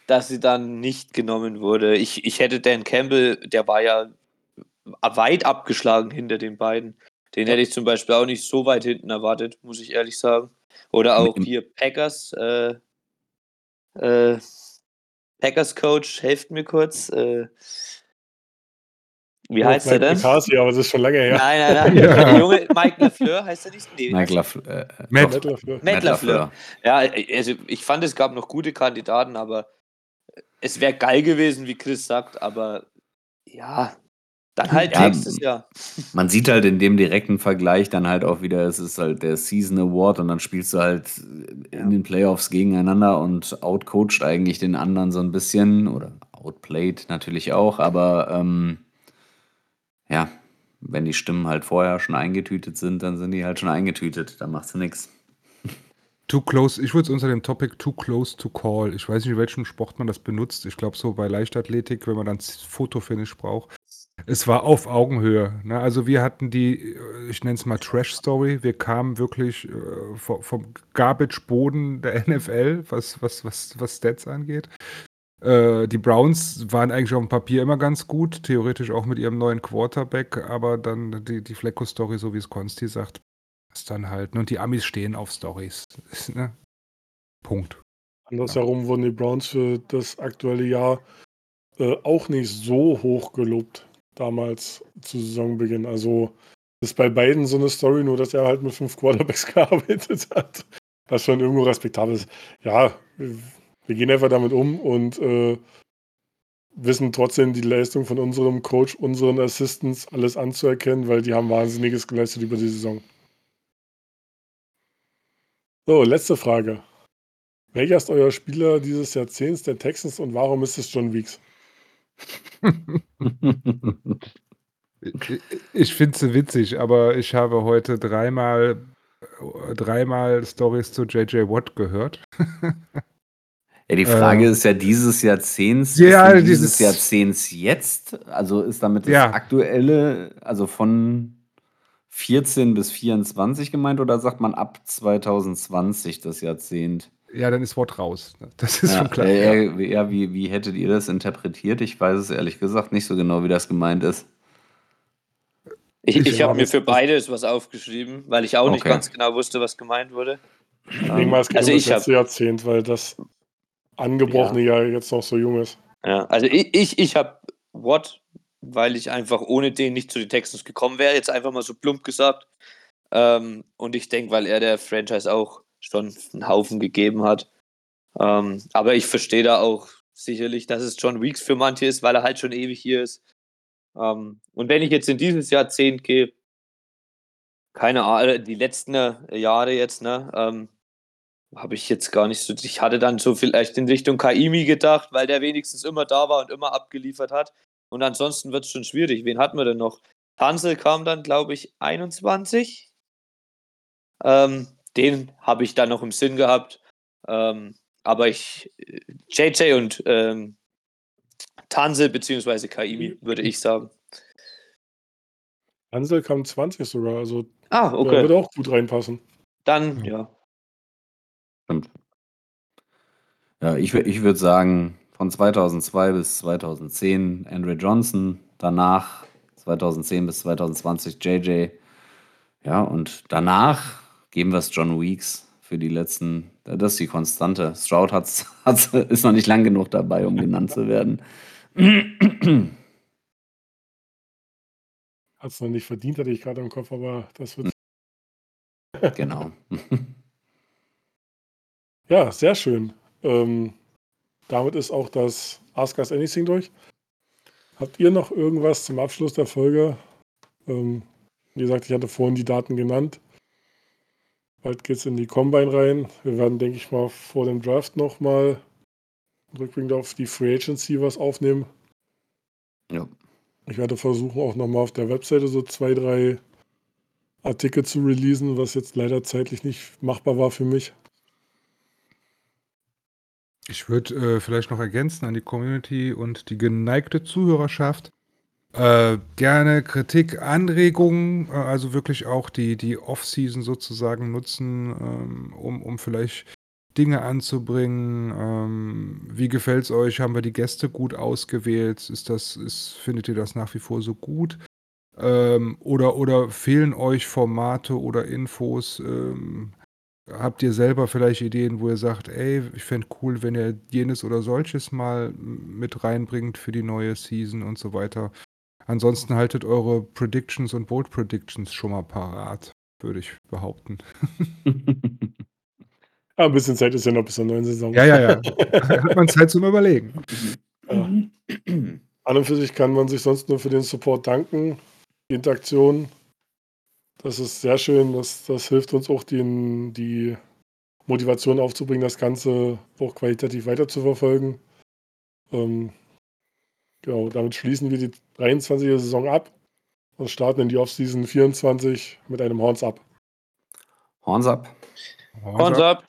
dass sie dann nicht genommen wurde. Ich, ich hätte Dan Campbell, der war ja weit abgeschlagen hinter den beiden. Den hätte ich zum Beispiel auch nicht so weit hinten erwartet, muss ich ehrlich sagen. Oder auch hier Packers, äh, äh, Packers Coach, helft mir kurz. Äh, Wie Ja, heißt er Mike denn? McCarthy, aber das ist schon lange her. Nein, nein, nein. (laughs) Ja. Der junge Mike Lafleur heißt er nicht? Nee, Mike Laf äh, äh, Matt, Matt LaFleur. Matt Lafleur. Lafleur. Ja, also ich fand, es gab noch gute Kandidaten, aber es wäre geil gewesen, wie Chris sagt, aber ja, dann halt Ja, nächstes Jahr. Man sieht halt in dem direkten Vergleich dann halt auch wieder, es ist halt der Season Award und dann spielst du halt in den Playoffs gegeneinander und outcoacht eigentlich den anderen so ein bisschen oder outplayed natürlich auch, aber ähm, ja, wenn die Stimmen halt vorher schon eingetütet sind, dann sind die halt schon eingetütet, dann machst du nichts. Too close, ich würde es unter dem Topic too close to call. Ich weiß nicht, welchem Sport man das benutzt. Ich glaube so bei Leichtathletik, wenn man dann Fotofinish braucht. Es war auf Augenhöhe. Ne? Also wir hatten die, äh, ich nenne es mal Trash-Story. Wir kamen wirklich äh, vom, vom Garbage-Boden der (laughs) NFL, was, was, was, was Stats angeht. Äh, die Browns waren eigentlich auf dem Papier immer ganz gut, theoretisch auch mit ihrem neuen Quarterback, aber dann die, die Flecko-Story, so wie es Konsti sagt, ist dann halt. Und die Amis stehen auf Stories. (laughs) Ne? Punkt. Andersherum wurden die Browns für das aktuelle Jahr äh, auch nicht so hoch gelobt, damals zu Saisonbeginn. Also ist bei beiden so eine Story, nur dass er halt mit fünf Quarterbacks (laughs) gearbeitet hat. Was schon irgendwo respektabel ist. Ja, wir, gehen einfach damit um und äh, wissen trotzdem die Leistung von unserem Coach, unseren Assistants, alles anzuerkennen, weil die haben Wahnsinniges geleistet über die Saison. So, letzte Frage. Welcher ist euer Spieler dieses Jahrzehnts der Texans und warum ist es John Weeks? (laughs) Ich finde es witzig, aber ich habe heute dreimal, dreimal Stories zu JJ Watt gehört. (laughs) Ja, die Frage Äh, ist ja dieses Jahrzehnts, ja, dieses dieses- Jahrzehnts jetzt? Also ist damit das Ja. aktuelle, also von 14 bis 24 gemeint oder sagt man ab 2020 das Jahrzehnt? Ja, dann ist Watt raus. Das ist Ja, schon klar. ja, ja, ja wie, wie hättet ihr das interpretiert? Ich weiß es ehrlich gesagt nicht so genau, wie das gemeint ist. Ich, Ich ich habe mir für beides was aufgeschrieben, weil ich auch nicht Okay. ganz genau wusste, was gemeint wurde. Ich denke mal, es geht also um das ich habe letzte Jahrzehnt, weil das angebrochene Jahr jetzt noch so jung ist. Ja, also ich, ich, ich habe Watt, weil ich einfach ohne den nicht zu den Texans gekommen wäre, jetzt einfach mal so plump gesagt. Ähm, und ich denke, weil er der Franchise auch schon einen Haufen gegeben hat. Ähm, aber ich verstehe da auch sicherlich, dass es John Weeks für manche ist, weil er halt schon ewig hier ist. Ähm, und wenn ich jetzt in dieses Jahrzehnt gehe, keine Ahnung, die letzten Jahre jetzt, ne, ähm, habe ich jetzt gar nicht so. Ich hatte dann so vielleicht in Richtung Kaimi gedacht, weil der wenigstens immer da war und immer abgeliefert hat. Und ansonsten wird es schon schwierig. Wen hatten wir denn noch? Hansel kam dann, glaube ich, 21. Ähm, den habe ich dann noch im Sinn gehabt. Ähm, aber ich, JJ und ähm, Tansel beziehungsweise Kaimi, würde ich sagen. Hansel kam 20 sogar, also Ah, der okay. würde auch gut reinpassen. Dann, ja. Stimmt. Ja, ich, wür- ich würde sagen, von 2002 bis 2010 Andre Johnson, danach 2010 bis 2020 JJ. Ja, und danach geben wir es John Weeks für die letzten, das ist die Konstante. Stroud hat's, (laughs) hat's, ist noch nicht lang genug dabei, um genannt zu werden. Hat es noch nicht verdient, hatte ich gerade im Kopf, aber das wird. genau. (laughs) Ja, sehr schön. Ähm, damit ist auch das Ask Us Anything durch. Habt ihr noch irgendwas zum Abschluss der Folge? Ähm, wie gesagt, ich hatte vorhin die Daten genannt. Bald geht es in die Combine rein. Wir werden, denke ich mal, vor dem Draft nochmal rückblickend auf die Free Agency was aufnehmen. Ja. Ich werde versuchen, auch nochmal auf der Webseite so zwei, drei Artikel zu releasen, was jetzt leider zeitlich nicht machbar war für mich. Ich würde äh, vielleicht noch ergänzen an die Community und die geneigte Zuhörerschaft. Äh, gerne Kritik, Anregungen, äh, also wirklich auch die, die Off-Season sozusagen nutzen, ähm, um, um vielleicht Dinge anzubringen. Ähm, wie gefällt es euch? Haben wir die Gäste gut ausgewählt? Ist das, ist, findet ihr das nach wie vor so gut? Ähm, oder, oder fehlen euch Formate oder Infos? Ähm, Habt ihr selber vielleicht Ideen, wo ihr sagt, ey, ich fände cool, wenn ihr jenes oder solches mal mit reinbringt für die neue Season und so weiter? Ansonsten haltet eure Predictions und Bold Predictions schon mal parat, würde ich behaupten. Ja, (laughs) ein bisschen Zeit ist ja noch bis zur neuen Saison. Ja, ja, ja. Hat man Zeit zum Überlegen. Ja. An und für sich kann man sich sonst nur für den Support danken, die Interaktion. Das ist sehr schön. Das, das hilft uns auch, den, die Motivation aufzubringen, das Ganze auch qualitativ weiterzuverfolgen. Ähm, genau, damit schließen wir die 23. Saison ab und starten in die Offseason 24 mit einem Horns ab. Horns ab. Horns ab.